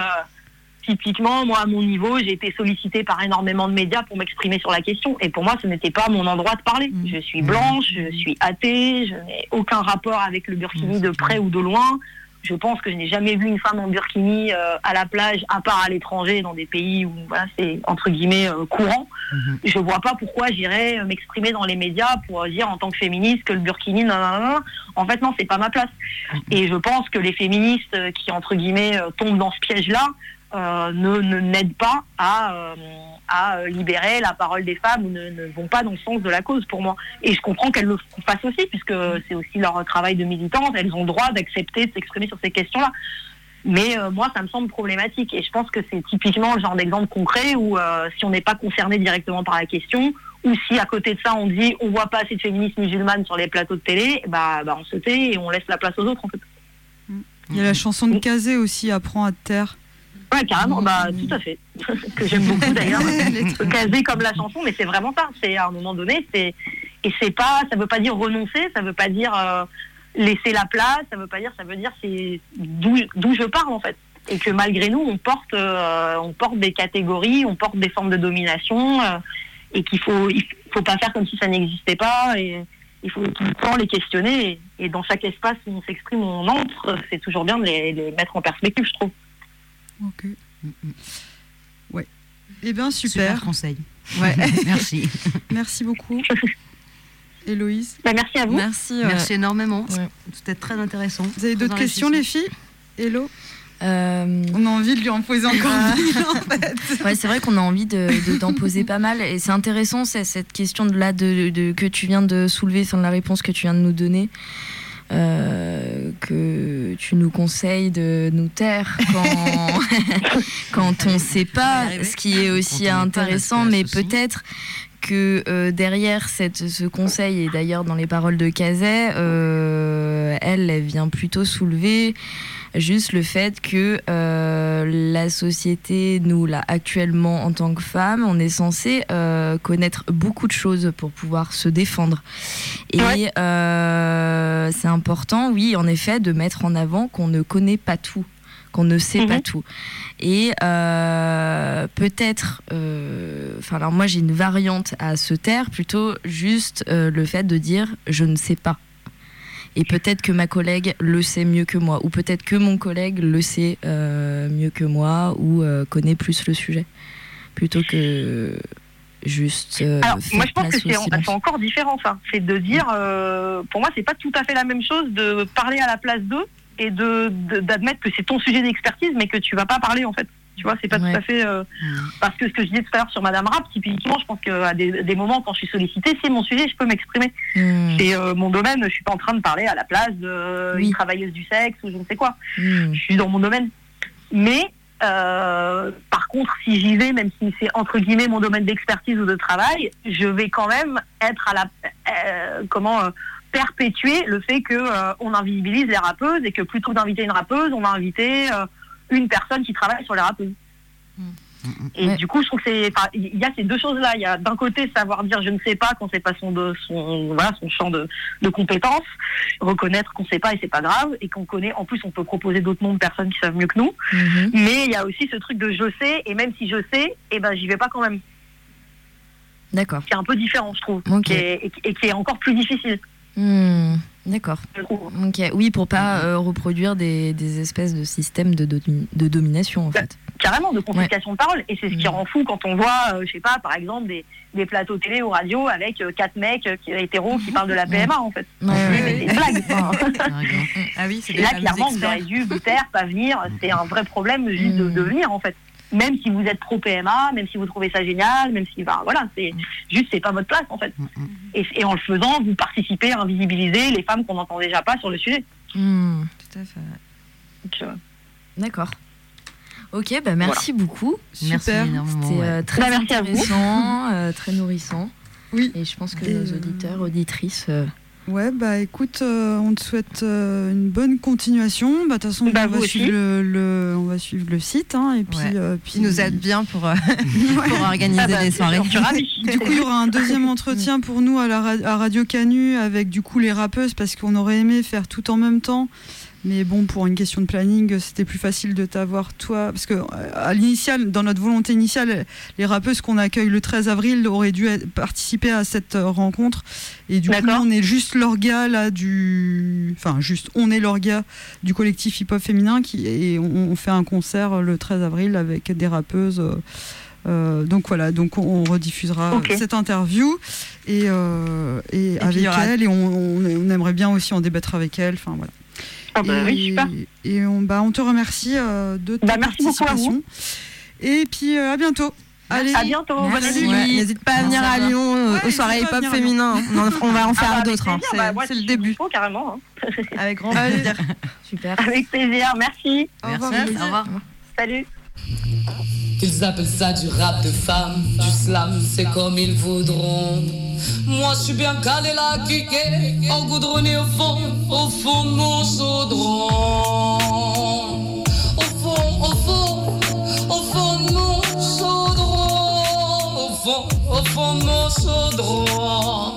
typiquement, moi, à mon niveau, j'ai été sollicitée par énormément de médias pour m'exprimer sur la question. Et pour moi, ce n'était pas mon endroit de parler. Mm. Je suis blanche, je suis athée, je n'ai aucun rapport avec le burkini Mm, de près ou de loin. Je pense que je n'ai jamais vu une femme en burkini euh, à la plage, à part à l'étranger, dans des pays où voilà, c'est entre guillemets euh, courant. Mhm. Je vois pas pourquoi j'irais euh, m'exprimer dans les médias pour dire en tant que féministe que le burkini, non, non, non. En fait, non, c'est pas ma place. Et je pense que les féministes qui entre guillemets tombent dans ce piège-là euh, ne n'aident pas à euh, à libérer la parole des femmes ou ne, ne vont pas dans le sens de la cause pour moi. Et je comprends qu'elles le fassent aussi, puisque c'est aussi leur travail de militante, elles ont le droit d'accepter de s'exprimer sur ces questions-là. Mais euh, moi, ça me semble problématique. Et je pense que c'est typiquement le genre d'exemple concret où euh, si on n'est pas concerné directement par la question, ou si à côté de ça on dit on voit pas assez de féministes musulmanes sur les plateaux de télé, bah, bah on se tait et on laisse la place aux autres en fait. Il y a la chanson de Kazé aussi, Apprends à te taire. Ouais, carrément, bah tout à fait. [LAUGHS] que j'aime beaucoup d'ailleurs. [LAUGHS] Casé comme la chanson, mais c'est vraiment ça. C'est à un moment donné, c'est et c'est pas, ça veut pas dire renoncer, ça veut pas dire euh, laisser la place, ça veut pas dire, ça veut dire c'est d'où d'où je parle en fait. Et que malgré nous, on porte, euh, on porte des catégories, on porte des formes de domination, euh, et qu'il faut, il faut pas faire comme si ça n'existait pas. Et il faut tout le temps les questionner. Et, et dans chaque espace où on s'exprime, où on entre, c'est toujours bien de les, les mettre en perspective, je trouve. Ok. Mhm. Ouais. Eh bien, Super super. conseil. Ouais. [LAUGHS] Merci. [LAUGHS] Merci beaucoup. Héloïse, Bah, merci à vous. Merci. ouais. Merci énormément. Ouais. C'était très intéressant. vous avez d'autres questions, les filles? Hello Euh, On a envie de lui en poser encore mille, en fait. [LAUGHS] Ouais, c'est vrai qu'on a envie de, de- d'en poser pas mal. Et c'est intéressant, c'est cette question de là de, de- que tu viens de soulever, enfin, de la réponse que tu viens de nous donner. Euh, que tu nous conseilles de nous taire quand, [LAUGHS] quand on ne sait pas, ce qui est aussi Quand intéressant, mais peut-être que euh, derrière cette, ce conseil, et d'ailleurs dans les paroles de Cazet, euh, elle, elle vient plutôt soulever juste le fait que euh, la société, nous, là, actuellement, en tant que femmes, on est censé euh, connaître beaucoup de choses pour pouvoir se défendre. Et Ouais. euh, c'est important, oui, en effet, de mettre en avant qu'on ne connaît pas tout qu'on ne sait pas Mhm. tout. Et euh, peut-être, euh, enfin alors moi j'ai une variante à se taire, plutôt juste euh, le fait de dire je ne sais pas. Et peut-être que ma collègue le sait mieux que moi, ou peut-être que mon collègue le sait euh, mieux que moi, ou euh, connaît plus le sujet, plutôt que juste euh, Alors, moi, je pense que c'est encore différent, ça. C'est de dire, pour moi, c'est pas tout à fait la même chose de parler à la place d'eux et de de- d'admettre que c'est ton sujet d'expertise, mais que tu vas pas parler, en fait. Tu vois, c'est pas Ouais. tout à fait. euh, parce que ce que je disais tout à l'heure sur Madame Rapp, typiquement, je pense qu'à des, des moments, quand je suis sollicitée, c'est mon sujet, je peux m'exprimer. Hmm, C'est euh, mon domaine, je suis pas en train de parler à la place d'une Oui. travailleuse du sexe ou je ne sais quoi hmm, je suis dans mon domaine. Mais euh, par contre, si j'y vais, même si c'est entre guillemets mon domaine d'expertise ou de travail, je vais quand même être à la euh, comment euh, perpétuer le fait que on invisibilise les rappeuses et que plutôt d'inviter une rappeuse, on va inviter une personne qui travaille sur les rappeuses. Et Ouais. du coup, je trouve que c'est, il y a ces deux choses-là. Il y a d'un côté savoir dire je ne sais pas quand c'est pas son, de, son, voilà, son champ de, de compétences, reconnaître qu'on sait pas et c'est pas grave, et qu'on connaît. En plus, on peut proposer d'autres noms de personnes qui savent mieux que nous. mhm. Mais il y a aussi ce truc de je sais, et même si je sais, eh ben j'y vais pas quand même. D'accord. Qui est un peu différent, je trouve, Ok. qui est- et, et qui est encore plus difficile. Hmm, D'accord. oui, pour pas euh, reproduire des, des espèces de systèmes de, domi- de domination, en Bah, fait. Carrément de confiscation de parole. Et c'est ce qui Mhm. rend fou quand on voit, euh, je sais pas, par exemple, des, des plateaux télé ou radio avec euh, quatre mecs euh, hétéros qui parlent de la PMA, en fait. Ouais, ouais, Mais ouais. c'est une blague. [LAUGHS] Ah oui, c'est Et des là, clairement, vous aurez dû vous taire, pas venir. C'est un vrai problème juste de, Mm. de venir, en fait. Même si vous êtes pro PMA, même si vous trouvez ça génial, même si, bah, voilà, c'est juste, c'est pas votre place, en fait. Mm, mm. Et, et en le faisant, vous participez à invisibiliser les femmes qu'on n'entend déjà pas sur le sujet. Tout à fait. Euh, D'accord. Ok, bah merci beaucoup. Merci Super. C'était ouais. euh, très Bah, merci intéressant, euh, très nourrissant. Oui. Et je pense que Et, nos euh, auditeurs, auditrices. Ouais, bah écoute, euh, on te souhaite euh, une bonne continuation. Bah, De toute façon, Bah, on, va suivre le, le- on va suivre le site. hein, et puis, Ouais. euh, puis nous aide bien [LAUGHS] [LAUGHS] pour, organiser ah bah, des soirées. [LAUGHS] Du coup, il y aura un deuxième entretien pour nous à, la à Radio Canu avec du coup les rappeuses parce qu'on aurait aimé faire tout en même temps. Mais bon, pour une question de planning, c'était plus facile de t'avoir toi. Parce que euh, à l'initial, dans notre volonté initiale, les rappeuses qu'on accueille le 13 avril auraient dû participer à cette euh, rencontre. Et du coup, on est juste l'orga là du. Enfin, juste, on est l'orga du collectif hip-hop féminin qui, et on, fait un concert le 13 avril avec des rappeuses. euh, donc voilà, donc on, rediffusera cette interview et, euh, et, puis, avec elle et on, on- on aimerait bien aussi en débattre avec elle. Enfin voilà. Ah bah et, oui, super. et on, bah, on te remercie euh, de ta Bah, participation. Et puis euh, à bientôt. Allez, À bientôt. Bonne Merci. nuit. Ouais, N'hésite pas à venir à Lyon euh, Ouais, aux soirées hip-hop féminin. On, va en Ah faire bah, d'autres. hein. C'est Bah, c'est le début. dispo, carrément. hein. [LAUGHS] Avec grand plaisir. Super. Avec plaisir. Merci. Au revoir, Merci, au revoir. Salut. Ils appellent ça du rap de femme, du slam, c'est comme ils voudront. Moi je suis bien calé là, kické, engoudronné au fond, au fond de mon chaudron. Au fond, au fond, au fond de mon chaudron. Au fond, au fond de mon chaudron.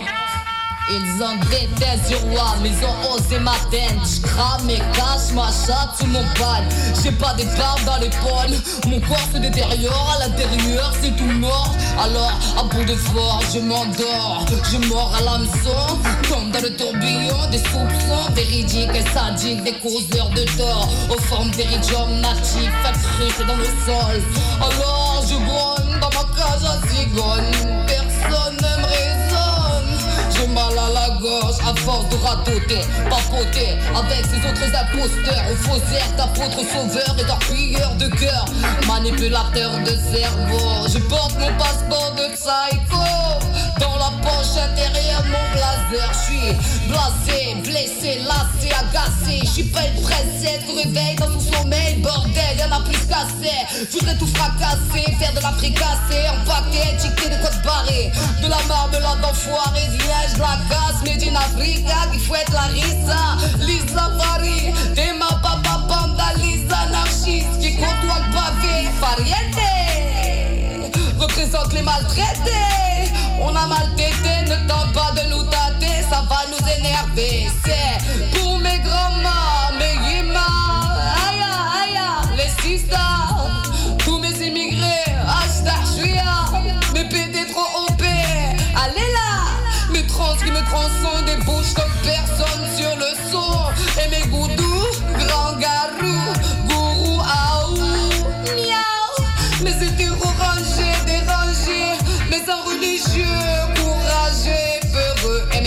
Ils en détestent du roi, mais ils ont osé ma tête. J'crame et cache ma chatte sous mon pal. J'ai pas des barbes dans l'épaule. Mon corps se détériore, à l'intérieur c'est tout mort. Alors, à bout de force, je m'endors. Je mords à l'hameçon, comme dans le tourbillon des soupçons véridiques et sadiques, des causeurs de tort. Aux formes d'éridium natif, accrues dans le sol. Alors, je grogne dans ma cage à cigogne. Gorge à force de ratoter, papoter avec ces autres imposteurs, aux faussaires d'apôtres sauveurs et d'orpilleurs de cœur, manipulateurs de cerveau. Je porte mon passeport de psycho dans la poche intérieure Je suis blasé, blessé, lassé, agacé. Je suis pas une princesse qui réveille dans son sommeil. Bordel, y'en a plus. Je voudrais tout fracasser, faire de la fricassée, empaquer, étiqueter des codes barrés. De la marmelade d'enfoiré, du linge, de la casse, mais d'une Africa qui fouette la rissa. Lisa Paris, des ma papa panda, Lisa anarchiste qui côtoie le pavé. Fariette représente les maltraités. On a mal tété, ne tente pas de nous tâter, ça va nous énerver. C'est pour mes grands-mères, mes guimas, aïe aïe, les sisters, tous mes immigrés, hashtag mes PD trop OP, allez là, mes trans qui me transcendent des bouches comme personne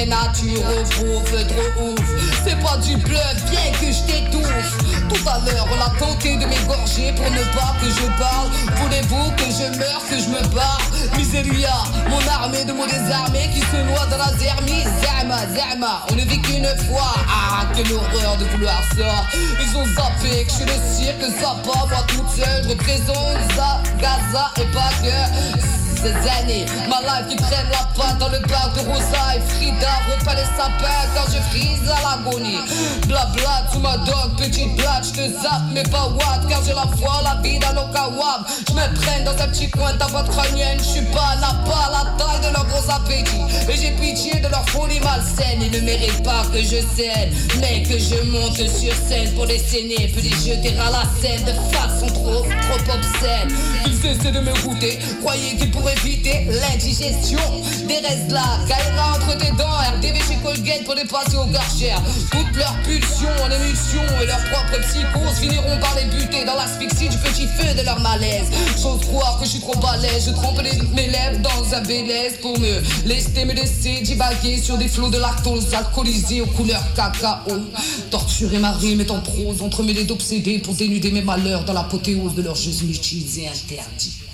mes naturaux pauvres, trop ouf. C'est pas du bluff, bien que je t'étouffe. Tout à l'heure, on a tenté de m'égorger pour ne pas que je parle. Voulez-vous que je meure, que je me barre? Miséria, mon armée de mots désarmés qui se noie dans la zermie. Zama, Zama, on ne vit qu'une fois. Ah, quelle horreur de vouloir ça. Ils ont zappé que je suis le cirque Zappa. Moi toute seule, je représente Za- Gaza et pas que Ma life qui traîne la patte dans le bar de Rosa et Frida repeint les sapins quand je frise à l'agonie. Blabla, tu ma dog, petite blague, je te zappe, mais pas what, car j'ai la foi, la vie dans l'Okawam. Je me traîne dans un petit coin de ta boîte crânienne, je suis pas n'a pas la taille de leur gros appétit. Et j'ai pitié de leur folie malsaine, ils ne méritent pas que je cède, mais que je monte sur scène pour les saigner, puis les jeter à la scène de façon trop, trop obscène. Ils essaient de me goûter, croyez qu'ils pourraient éviter l'indigestion des restes là. Caïra entre tes dents, RDV chez Colgate pour les passer au garchère. Toutes leurs pulsions en émulsion et leurs propres psychoses finiront par les buter dans l'asphyxie du petit feu de leur malaise. J'ose croire que je suis trop balèze, je trempe mes lèvres dans un bélaise pour me laisser me laisser divaguer sur des flots de lactose alcoolisés aux couleurs cacao. Torturer ma rime est en prose, entremêlée d'obsédés pour dénuder mes malheurs dans l'apothéose de leurs jeux inutiles et interdits.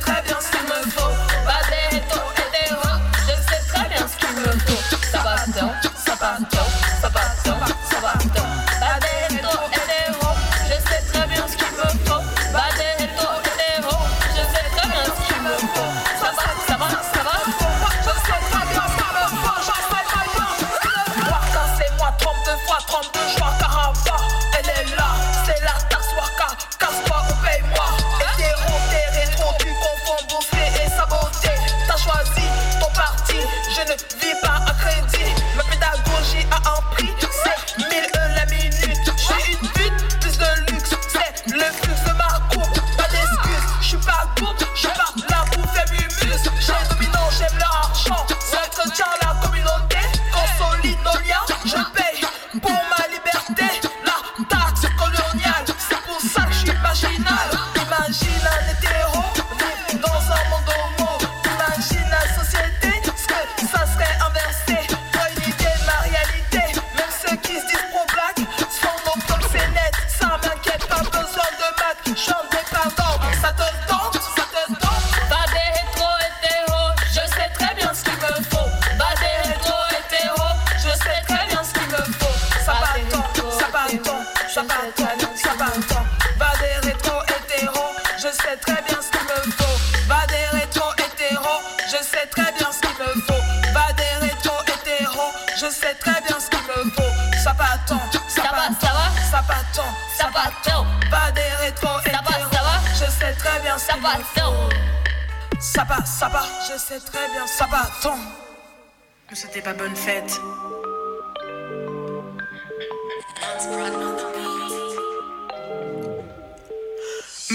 très bien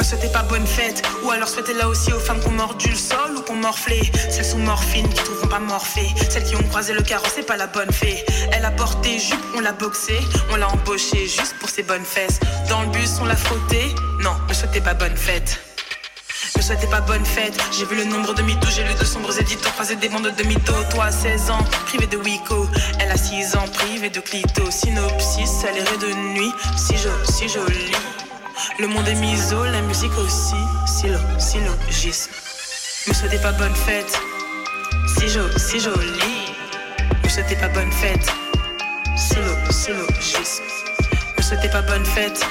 C'était pas bonne fête, ou alors souhaitez là aussi aux femmes qu'on mordu le sol ou qu'on morflé. Celles sous morphine qui trouveront pas morphée. Celles qui ont croisé le carreau, c'est pas la bonne fée. Elle a porté jupe, on l'a boxé, on l'a embauché juste pour ses bonnes fesses. Dans le bus, on l'a frotté. Non, ne souhaitez pas bonne fête. Ne souhaitez pas bonne fête. J'ai vu le nombre de mythos, j'ai lu de sombres éditos, croisé des bandes de mythos. Toi, 16 ans, privé de Wico. Elle a 6 ans, privée de clito. Synopsis, elle est de nuit, si, jo si jolie. Le monde est miso, la musique aussi. Silo, syllogisme. Ne souhaitez pas bonne fête. Si jo si jolie. Ne souhaitez pas bonne fête. Silo, syllogisme. Ne souhaitez pas bonne fête.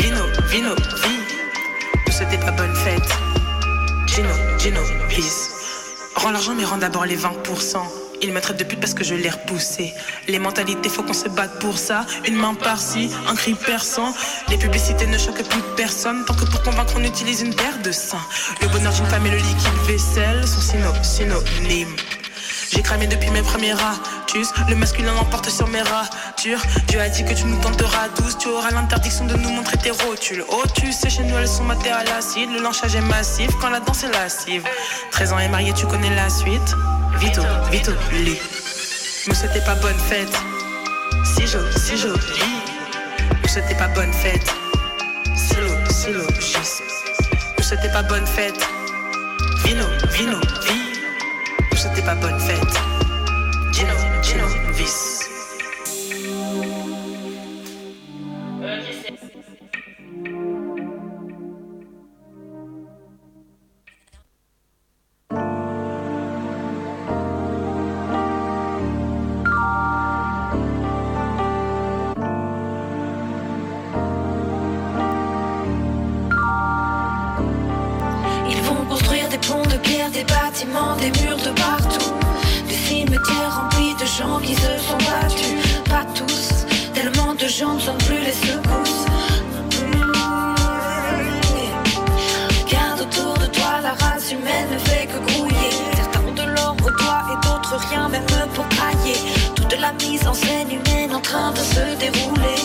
Vino, vino, vie. Ne souhaitez pas bonne fête. Gino, Gino, please. Rends l'argent, mais rends d'abord les 20%. Ils me traitent de pute parce que je l'ai repoussé. Les mentalités, faut qu'on se batte pour ça. Une main par-ci, un cri perçant. Les publicités ne choquent plus personne. Tant que pour convaincre, on utilise une paire de seins. Le bonheur d'une femme et le liquide vaisselle sont syno synonymes. J'ai cramé depuis mes premiers ratus. Le masculin l'emporte sur mes ratures. Dieu a dit que tu nous tenteras douce. Tu auras l'interdiction de nous montrer tes rotules. Oh, tu sais, chez nous, elles sont matées à l'acide. Le lanchage est massif quand la danse est lascive. 13 ans et marié, tu connais la suite. Vito, vito, lit. Me souhaitez pas bonne fête. Si jo, si joli. Me souhaitez pas bonne fête. Silo, syllogisme. Me souhaitez pas bonne fête. Vino, vino, vie. Me souhaitez pas bonne fête. Gino, Gino, vis. Des bâtiments, des murs de partout. Des cimetières remplis de gens qui se sont battus. Pas tous, tellement de gens ne sont plus les secousses. Regarde autour de toi, la race humaine ne fait que grouiller. Certains ont de l'or au doigt et d'autres rien, même pour crailler. Toute la mise en scène humaine en train de se dérouler.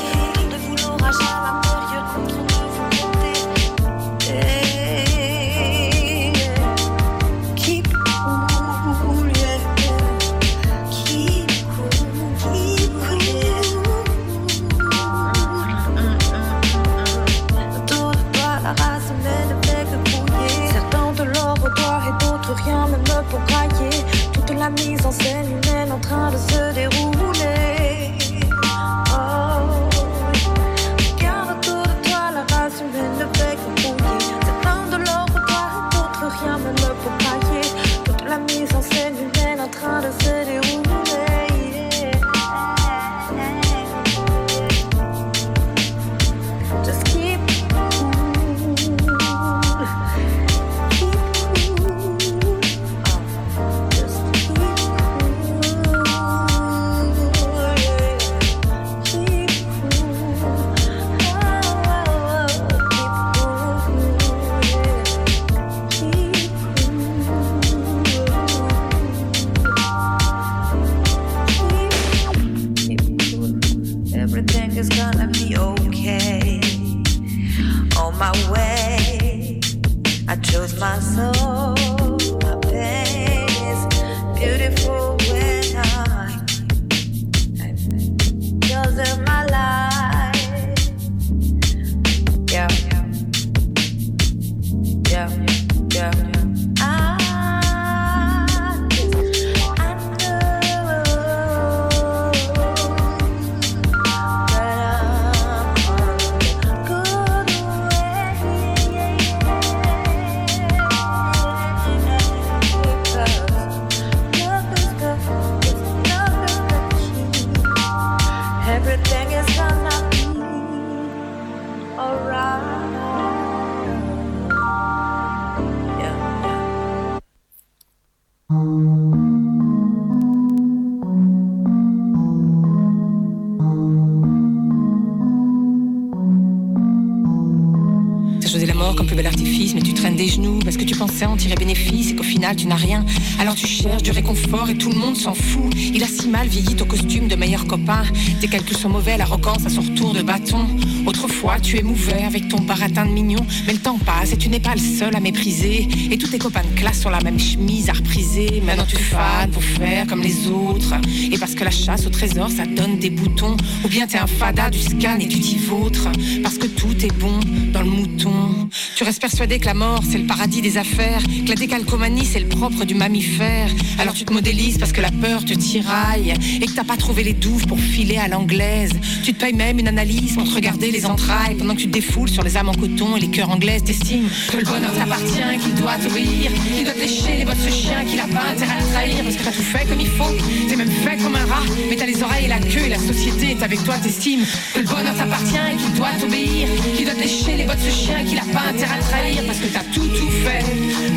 Tu n'as rien. Alors tu cherches du réconfort et tout le monde s'en fout. Il a si mal vieilli ton costume de meilleur copain. Tes calculs sont mauvais, l'arrogance à son retour de bâton. Autrefois tu émouvais avec ton baratin de mignon, mais le temps passe et tu n'es pas le seul à mépriser. Et tous tes copains de classe ont la même chemise à repriser. Maintenant tu fanes pour faire comme les autres. Et parce que la chasse au trésor ça donne des boutons. Ou bien t'es un fada du scan et tu t'y vautres. Parce que tout est bon dans le mouton. Tu restes persuadé que la mort c'est le paradis des affaires, que la décalcomanie c'est le propre du mammifère. Alors tu te modélises parce que la peur te tiraille et que t'as pas trouvé les douves pour filer à l'anglaise. Tu te payes même une analyse pour te regarder les entrailles pendant que tu te défoules sur les âmes en coton et les cœurs anglaises. T'estimes que le bonheur t'appartient, qu'il doit t'obéir, qu'il doit lécher les bottes ce chien, qu'il a pas intérêt à trahir parce que t'as tout fait comme il faut. T'es même fait comme un rat, mais t'as les oreilles et la queue et la société est avec toi. T'estimes que le bonheur t'appartient et qu'il doit t'obéir, qu'il doit lécher les bottes ce chien, qu'il a pas intérêt à trahir parce que t'as tout tout fait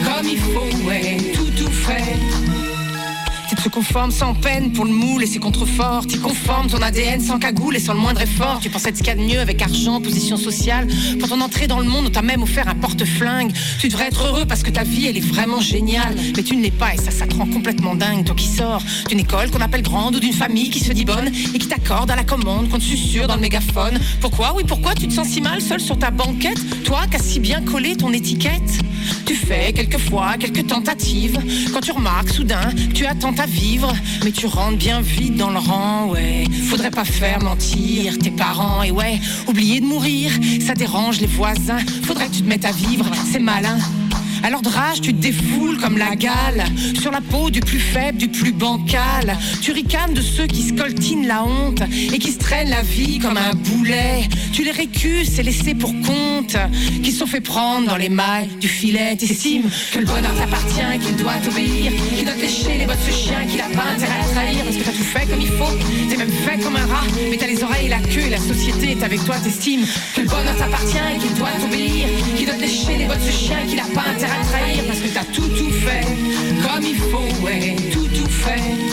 comme il faut, ouais, tout tout fait. Tu te conformes sans peine pour le moule et ses contreforts. Tu conformes ton ADN sans cagoule et sans le moindre effort. Tu penses être ce qu'il y a de mieux avec argent, position sociale. Pour ton entrée dans le monde, on t'a même offert un porte-flingue. Tu devrais être heureux parce que ta vie, elle est vraiment géniale. Mais tu ne l'es pas et ça, ça complètement dingue. Toi qui sors d'une école qu'on appelle grande ou d'une famille qui se dit bonne et qui t'accorde à la commande, qu'on te susurre dans le mégaphone. Pourquoi, oui, pourquoi tu te sens si mal seul sur ta banquette? Toi qui as si bien collé ton étiquette? Tu fais quelquefois quelques tentatives. Quand tu remarques soudain tu attends à vivre, mais tu rentres bien vite dans le rang, ouais. Faudrait pas faire mentir tes parents, et ouais, oublier de mourir, ça dérange les voisins. Faudrait que tu te mettes à vivre, c'est malin. Alors de rage, tu te défoules comme la gale sur la peau du plus faible, du plus bancal. Tu ricanes de ceux qui se coltinent la honte et qui se la vie comme un boulet. Tu les récuses et laissés pour compte, qui sont fait prendre dans les mailles du filet. T'estimes que le bonheur t'appartient, qu'il doit t'obéir, qu'il doit lécher les bottes ce chien, qu'il a pas intérêt à trahir parce que t'as tout fait comme il faut. T'es même fait comme un rat, mais t'as les oreilles et la queue et la société est avec toi. T'estimes que le bonheur t'appartient et qu'il doit t'obéir, qu'il doit te lécher les bottes chien, qu'il a pas intérêt trahir parce que t'as tout tout fait comme il faut, ouais, tout tout fait.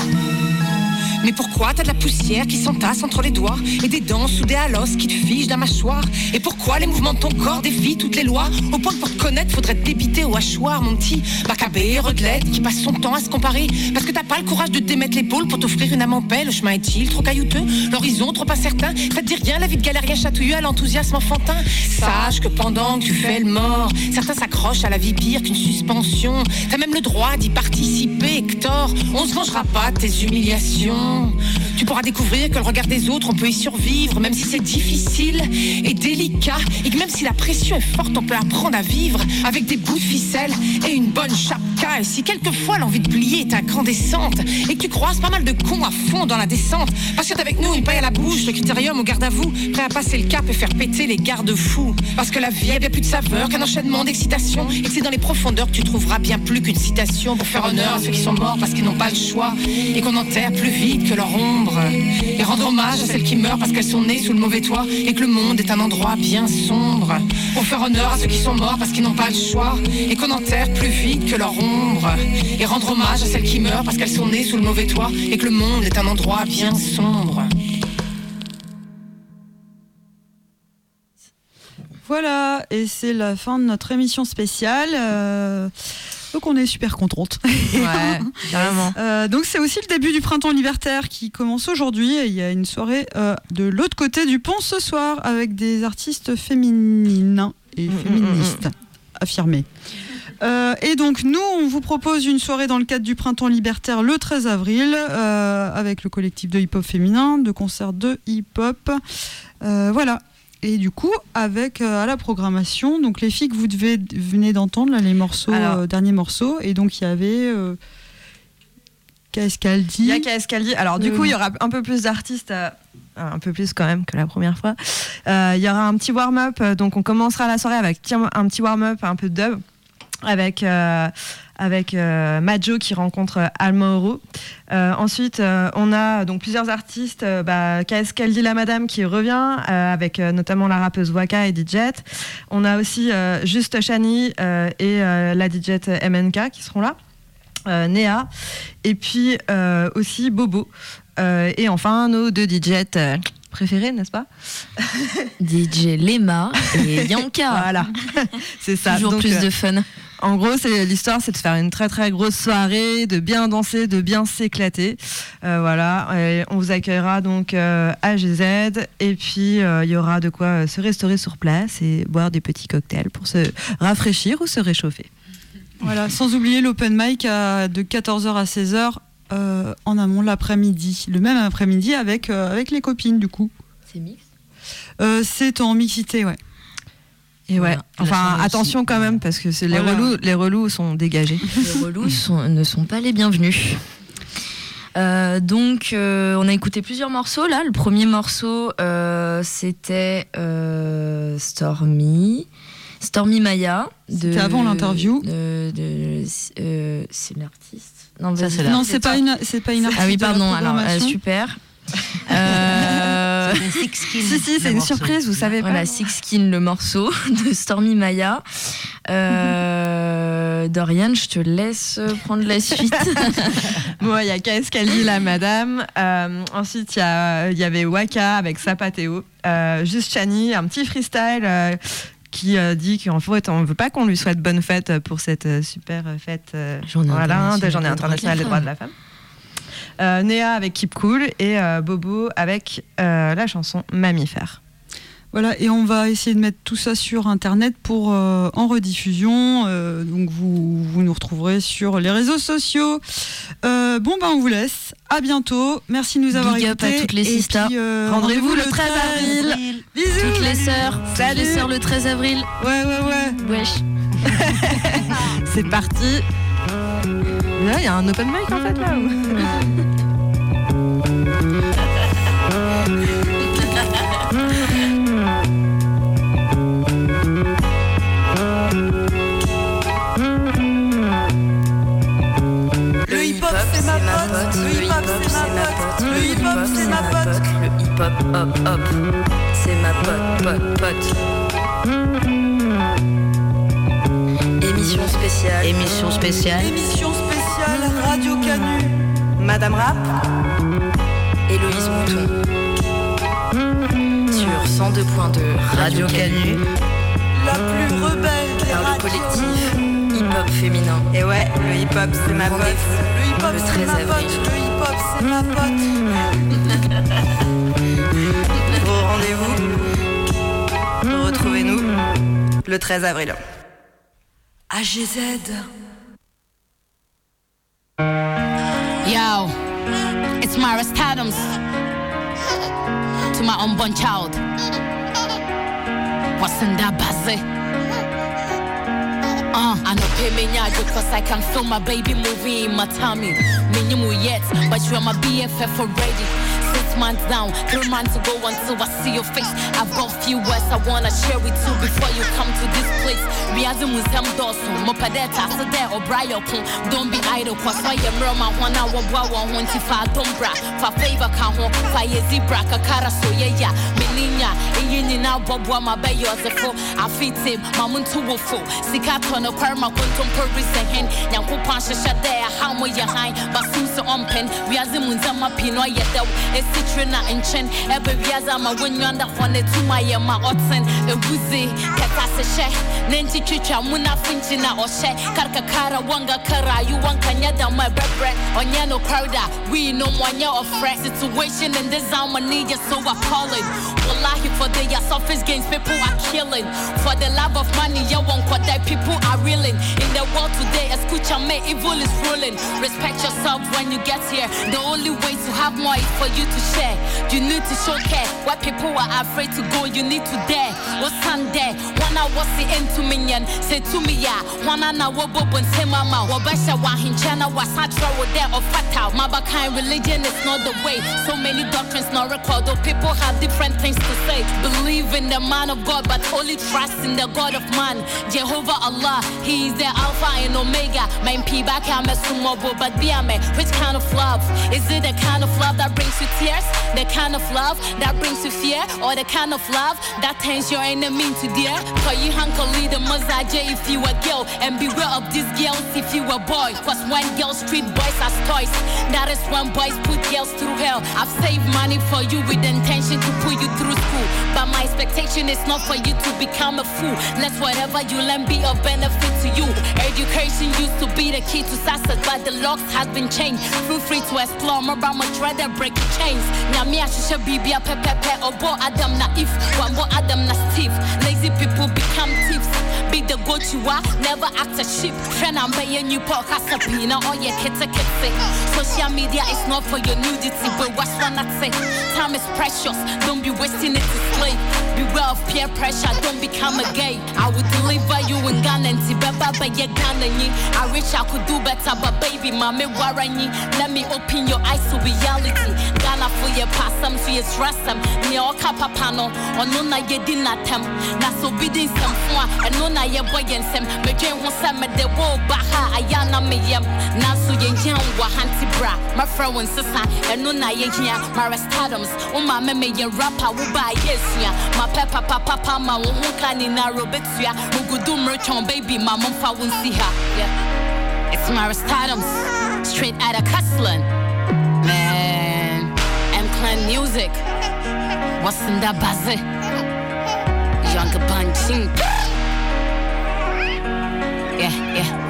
Mais pourquoi t'as de la poussière qui s'entasse entre les doigts et des dents soudées à l'os qui te figent d'un mâchoire Et pourquoi les mouvements de ton corps défient toutes les lois Au point que pour connaître, faudrait te débiter au hachoir, mon petit Macabé, redelette, qui passe son temps à se comparer. Parce que t'as pas le courage de te démettre l'épaule pour t'offrir une âme en paix. Le chemin est-il trop caillouteux L'horizon trop incertain Ça te dit rien, la vie de galérien chatouilleux à l'enthousiasme enfantin Sache que pendant que tu fais le mort Certains s'accrochent à la vie pire qu'une suspension. T'as même le droit d'y participer, Hector. On se vengera pas de tes humiliations tu pourras découvrir que le regard des autres, on peut y survivre, même si c'est difficile et délicat, et que même si la pression est forte, on peut apprendre à vivre avec des bouts de ficelle et une bonne chapka. Et si quelquefois l'envie de plier est incandescente, et que tu croises pas mal de cons à fond dans la descente, parce que avec nous une paille à la bouche, le critérium au garde à vous, prêt à passer le cap et faire péter les garde-fous. Parce que la vie a bien plus de saveur qu'un enchaînement d'excitation, et que c'est dans les profondeurs que tu trouveras bien plus qu'une citation pour faire honneur à ceux qui sont morts parce qu'ils n'ont pas le choix, et qu'on enterre plus vite que leur ombre et rendre hommage à celles qui meurent parce qu'elles sont nées sous le mauvais toit et que le monde est un endroit bien sombre pour faire honneur à ceux qui sont morts parce qu'ils n'ont pas le choix et qu'on enterre plus vite que leur ombre et rendre hommage à celles qui meurent parce qu'elles sont nées sous le mauvais toit et que le monde est un endroit bien sombre. Voilà, et c'est la fin de notre émission spéciale. euh, donc on est super contente. [LAUGHS] Ouais, carrément. [LAUGHS] Euh, donc c'est aussi le début du printemps libertaire qui commence aujourd'hui. Et il y a une soirée euh, de l'autre côté du pont ce soir avec des artistes féminines et féministes affirmés. Euh, et donc nous, on vous propose une soirée dans le cadre du printemps libertaire le 13 avril euh, avec le collectif de hip-hop féminin, de concerts de hip-hop. Euh, voilà. Et du coup, avec euh, à la programmation, donc les filles que vous devez, venez d'entendre, là, les morceaux, Alors. euh, derniers morceaux, et donc il y avait euh, dit Il y a. Alors, du Euh. coup, il y aura un peu plus d'artistes. un peu plus quand même que la première fois. Il y aura un petit warm-up. Donc, on commencera la soirée avec un petit warm-up, un peu de dub. Avec, avec euh, Majo qui rencontre Almoro. Euh, ensuite, euh, on a donc plusieurs artistes, euh, bah, KS Kaldi la Madame qui revient euh, avec euh, notamment la rappeuse Waka et Djet. On a aussi euh, Juste Shani euh, et euh, la Djet MNK qui seront là. Euh, Néa et puis euh, aussi Bobo Euh, et enfin nos deux DJ euh, préférés n'est-ce pas? DJ Lema et [LAUGHS] Yanka. voilà [LAUGHS] c'est ça Toujours Donc, plus euh, de fun. En gros, c'est l'histoire, c'est de faire une très très grosse soirée, de bien danser, de bien s'éclater. Euh, voilà, Et on vous accueillera donc euh, à GZ et puis euh, il y aura de quoi euh, se restaurer sur place et boire des petits cocktails pour se rafraîchir ou se réchauffer. Voilà, sans oublier l'open mic à- de 14h à 16h euh, en amont l'après-midi. Le même après-midi avec, euh, avec les copines, du coup. C'est mix Euh, C'est en mixité, ouais. Et ouais, Voilà, enfin attention quand même parce que c'est les relous, les relous sont dégagés. Les relous sont- ne sont pas les bienvenus. Euh, donc, euh, on a écouté plusieurs morceaux là. Le premier morceau, euh, c'était euh, Stormy. Stormy Maya. de- C'était avant l'interview. de- de- euh, c'est l'artiste. Non, Ça, Non, c'est pas une, c'est pas une artiste Ah oui, pardon. Alors, euh, super. Euh, Six Skin, si si, c'est une morceau. surprise, vous savez pas. Voilà, Six Skin, le morceau [LAUGHS] de Stormy Maya. Euh, Dorian, je te laisse prendre la suite. [LAUGHS] Bon, il y a KS Kaldi, la madame. Euh, ensuite, il y, avait Waka avec Sapateo. Euh, juste Chani, un petit freestyle euh, qui dit qu'en fait, on ne veut pas qu'on lui souhaite bonne fête pour cette super fête Journée voilà, de internationale Journée des internationale des droits de de la femme. Euh, Néa avec Keep Cool et euh, Bobo avec euh, la chanson Mammifère. Voilà, et on va essayer de mettre tout ça sur Internet pour euh, en rediffusion. euh, donc vous, vous nous retrouverez sur les réseaux sociaux. Euh, bon, ben on vous laisse. À bientôt. Merci de nous avoir Big up à toutes les sisters. euh, Rendez-vous le 13 avril. Bisous. Toutes les sœurs. Salut. Toutes les sœurs le 13 avril. Ouais, ouais, ouais. Wesh. [LAUGHS] C'est parti. Là, il y a un open mic en fait là. ou- Le hip-hop c'est ma pote, le hip-hop c'est ma pote, le hip-hop c'est ma pote. Le hip-hop, hop, hop. C'est ma pote, pote, pote. Émission spéciale. Émission spéciale. Émission spéciale Radio Canu. Madame Rap, Héloïse Mouton. Sur 102.2 Radio Canu. La plus rebelle des Par le radios. collectif hip-hop féminin. Et ouais, le hip-hop, c'est ma pote. Le hip-hop Le c'est 13 ma avril. pote, le hip-hop c'est ma pote. [LAUGHS] Au rendez-vous. Retrouvez-nous le 13 avril. AGZ. Yo, it's Myra Adams to my unborn child. What's in that bazzy? Uh, I know pay me cause I can feel my baby moving in my tummy. Minimum yet, but you are my BFF already months down, three months ago until I see your face. I've got few words I wanna share with you before you come to this place. We are Biazi Musem Dawson, Mopadeta, Sade, or Bryokon. Don't be idle, cause I am Roma, one hour, Wawa, Hontifa, Dombra, for favor, Kaho, Fayezibra, Kakara, so yeah, yeah, Melinia, Eyenina, Bobwa, Mabayozefo, eh, Afitim, Mamuntuwofo, Sikatono, Karma, Contemporaries, and Hen, Yankopan, Shadea, Hamo, Yahan, Basusa, Ompen, Biazi Munzama, Pinoy, Yedel, Esi eh, bɛtwere na nkyɛn ɛbɛwiase ama wɔnwa da hɔ ne tum ayɛ ma ɔten ɛwuzi kɛtasehyɛ ne nti twitwa mu nafo nkyi na ɔhyɛ karakakara wanga kara ayi wɔnka nyɛ da ma ɛbɛbrɛ ɔnyɛ no crowda ah. we no mu ɔnyɛ ɔfrɛ situation in this hour need you so I call it Wallahi for the your surface games people are killing. For the love of money you won't cut people are reeling. In the world today as kucha may evil is ruling. Respect yourself when you get here. The only way to have more is for you to share. You need to show care. Where people are afraid to go, you need to dare. What's on there? One I was the into minion. Say to me, yeah. One know what bob and say mama. Wabasha wahin chana was not trouble there oh, or fatal. Maba kind religion is not the way. So many doctrines not record. Though people have different things to say. Believe in the man of God, but only trust in the God of man. Jehovah Allah, He is the Alpha and Omega. Main P back I'm a sumo, but be a man. Which kind of love? Is it the kind of love that brings you tears? The kind of love that brings you fear? Or the kind of love that turns your enemy to dear? For you, Uncle the Mazaje if you a girl. And beware of these girls if you a boy. Cause when girls treat boys as toys, that is when boys put girls through hell. I've saved money for you with the intention to put you through school. But my expectation is not for you to become a fool. Let whatever you learn be of benefit to you. Education used to be the key to success, but the locks has been changed. Feel free to explore more about my to break the chains. Nyame ahyehyɛ biribi apɛpɛpɛ ɔbɔ oh, Adam na if wambɔ Adam na Steve. Lazy people become thieves. Be the are, never act a sheep. Friend, I'm paying you for Casapina or your kitty kitty. Social media is not for your nudity, but one I say? Time is precious, don't be wasting it to slave. Beware of peer pressure, don't become a gay. I will deliver you in Ghana and Tibeba, but you're Ghana. I wish I could do better, but baby, mommy, warranty. Let me open your eyes to reality. Ghana asafo yɛ pasam so yɛ surasɛm nea ɔka papa no ɔno na yɛdi natam na sɛ obi di nsɛmfo a ɛno na yɛbɔ yɛ nsɛm medwen ho sɛ mede woba ha ayɛ na meyɛm nanso yɛnhia nwa ha nte bra. Mɛfrɛ wo nsesa ɛno na yɛhia marestadoms wo maame meyɛ rapa woba a yɛasua mapɛ ma wo ho ka nyinaa robɛtua mugudu mmeretwɔn baby ma momfa wo nsi ha. Yeah. It's Maris Totems, straight out of Custlin. Man music. What's in that buzzy? Younger bunching. Yeah, yeah.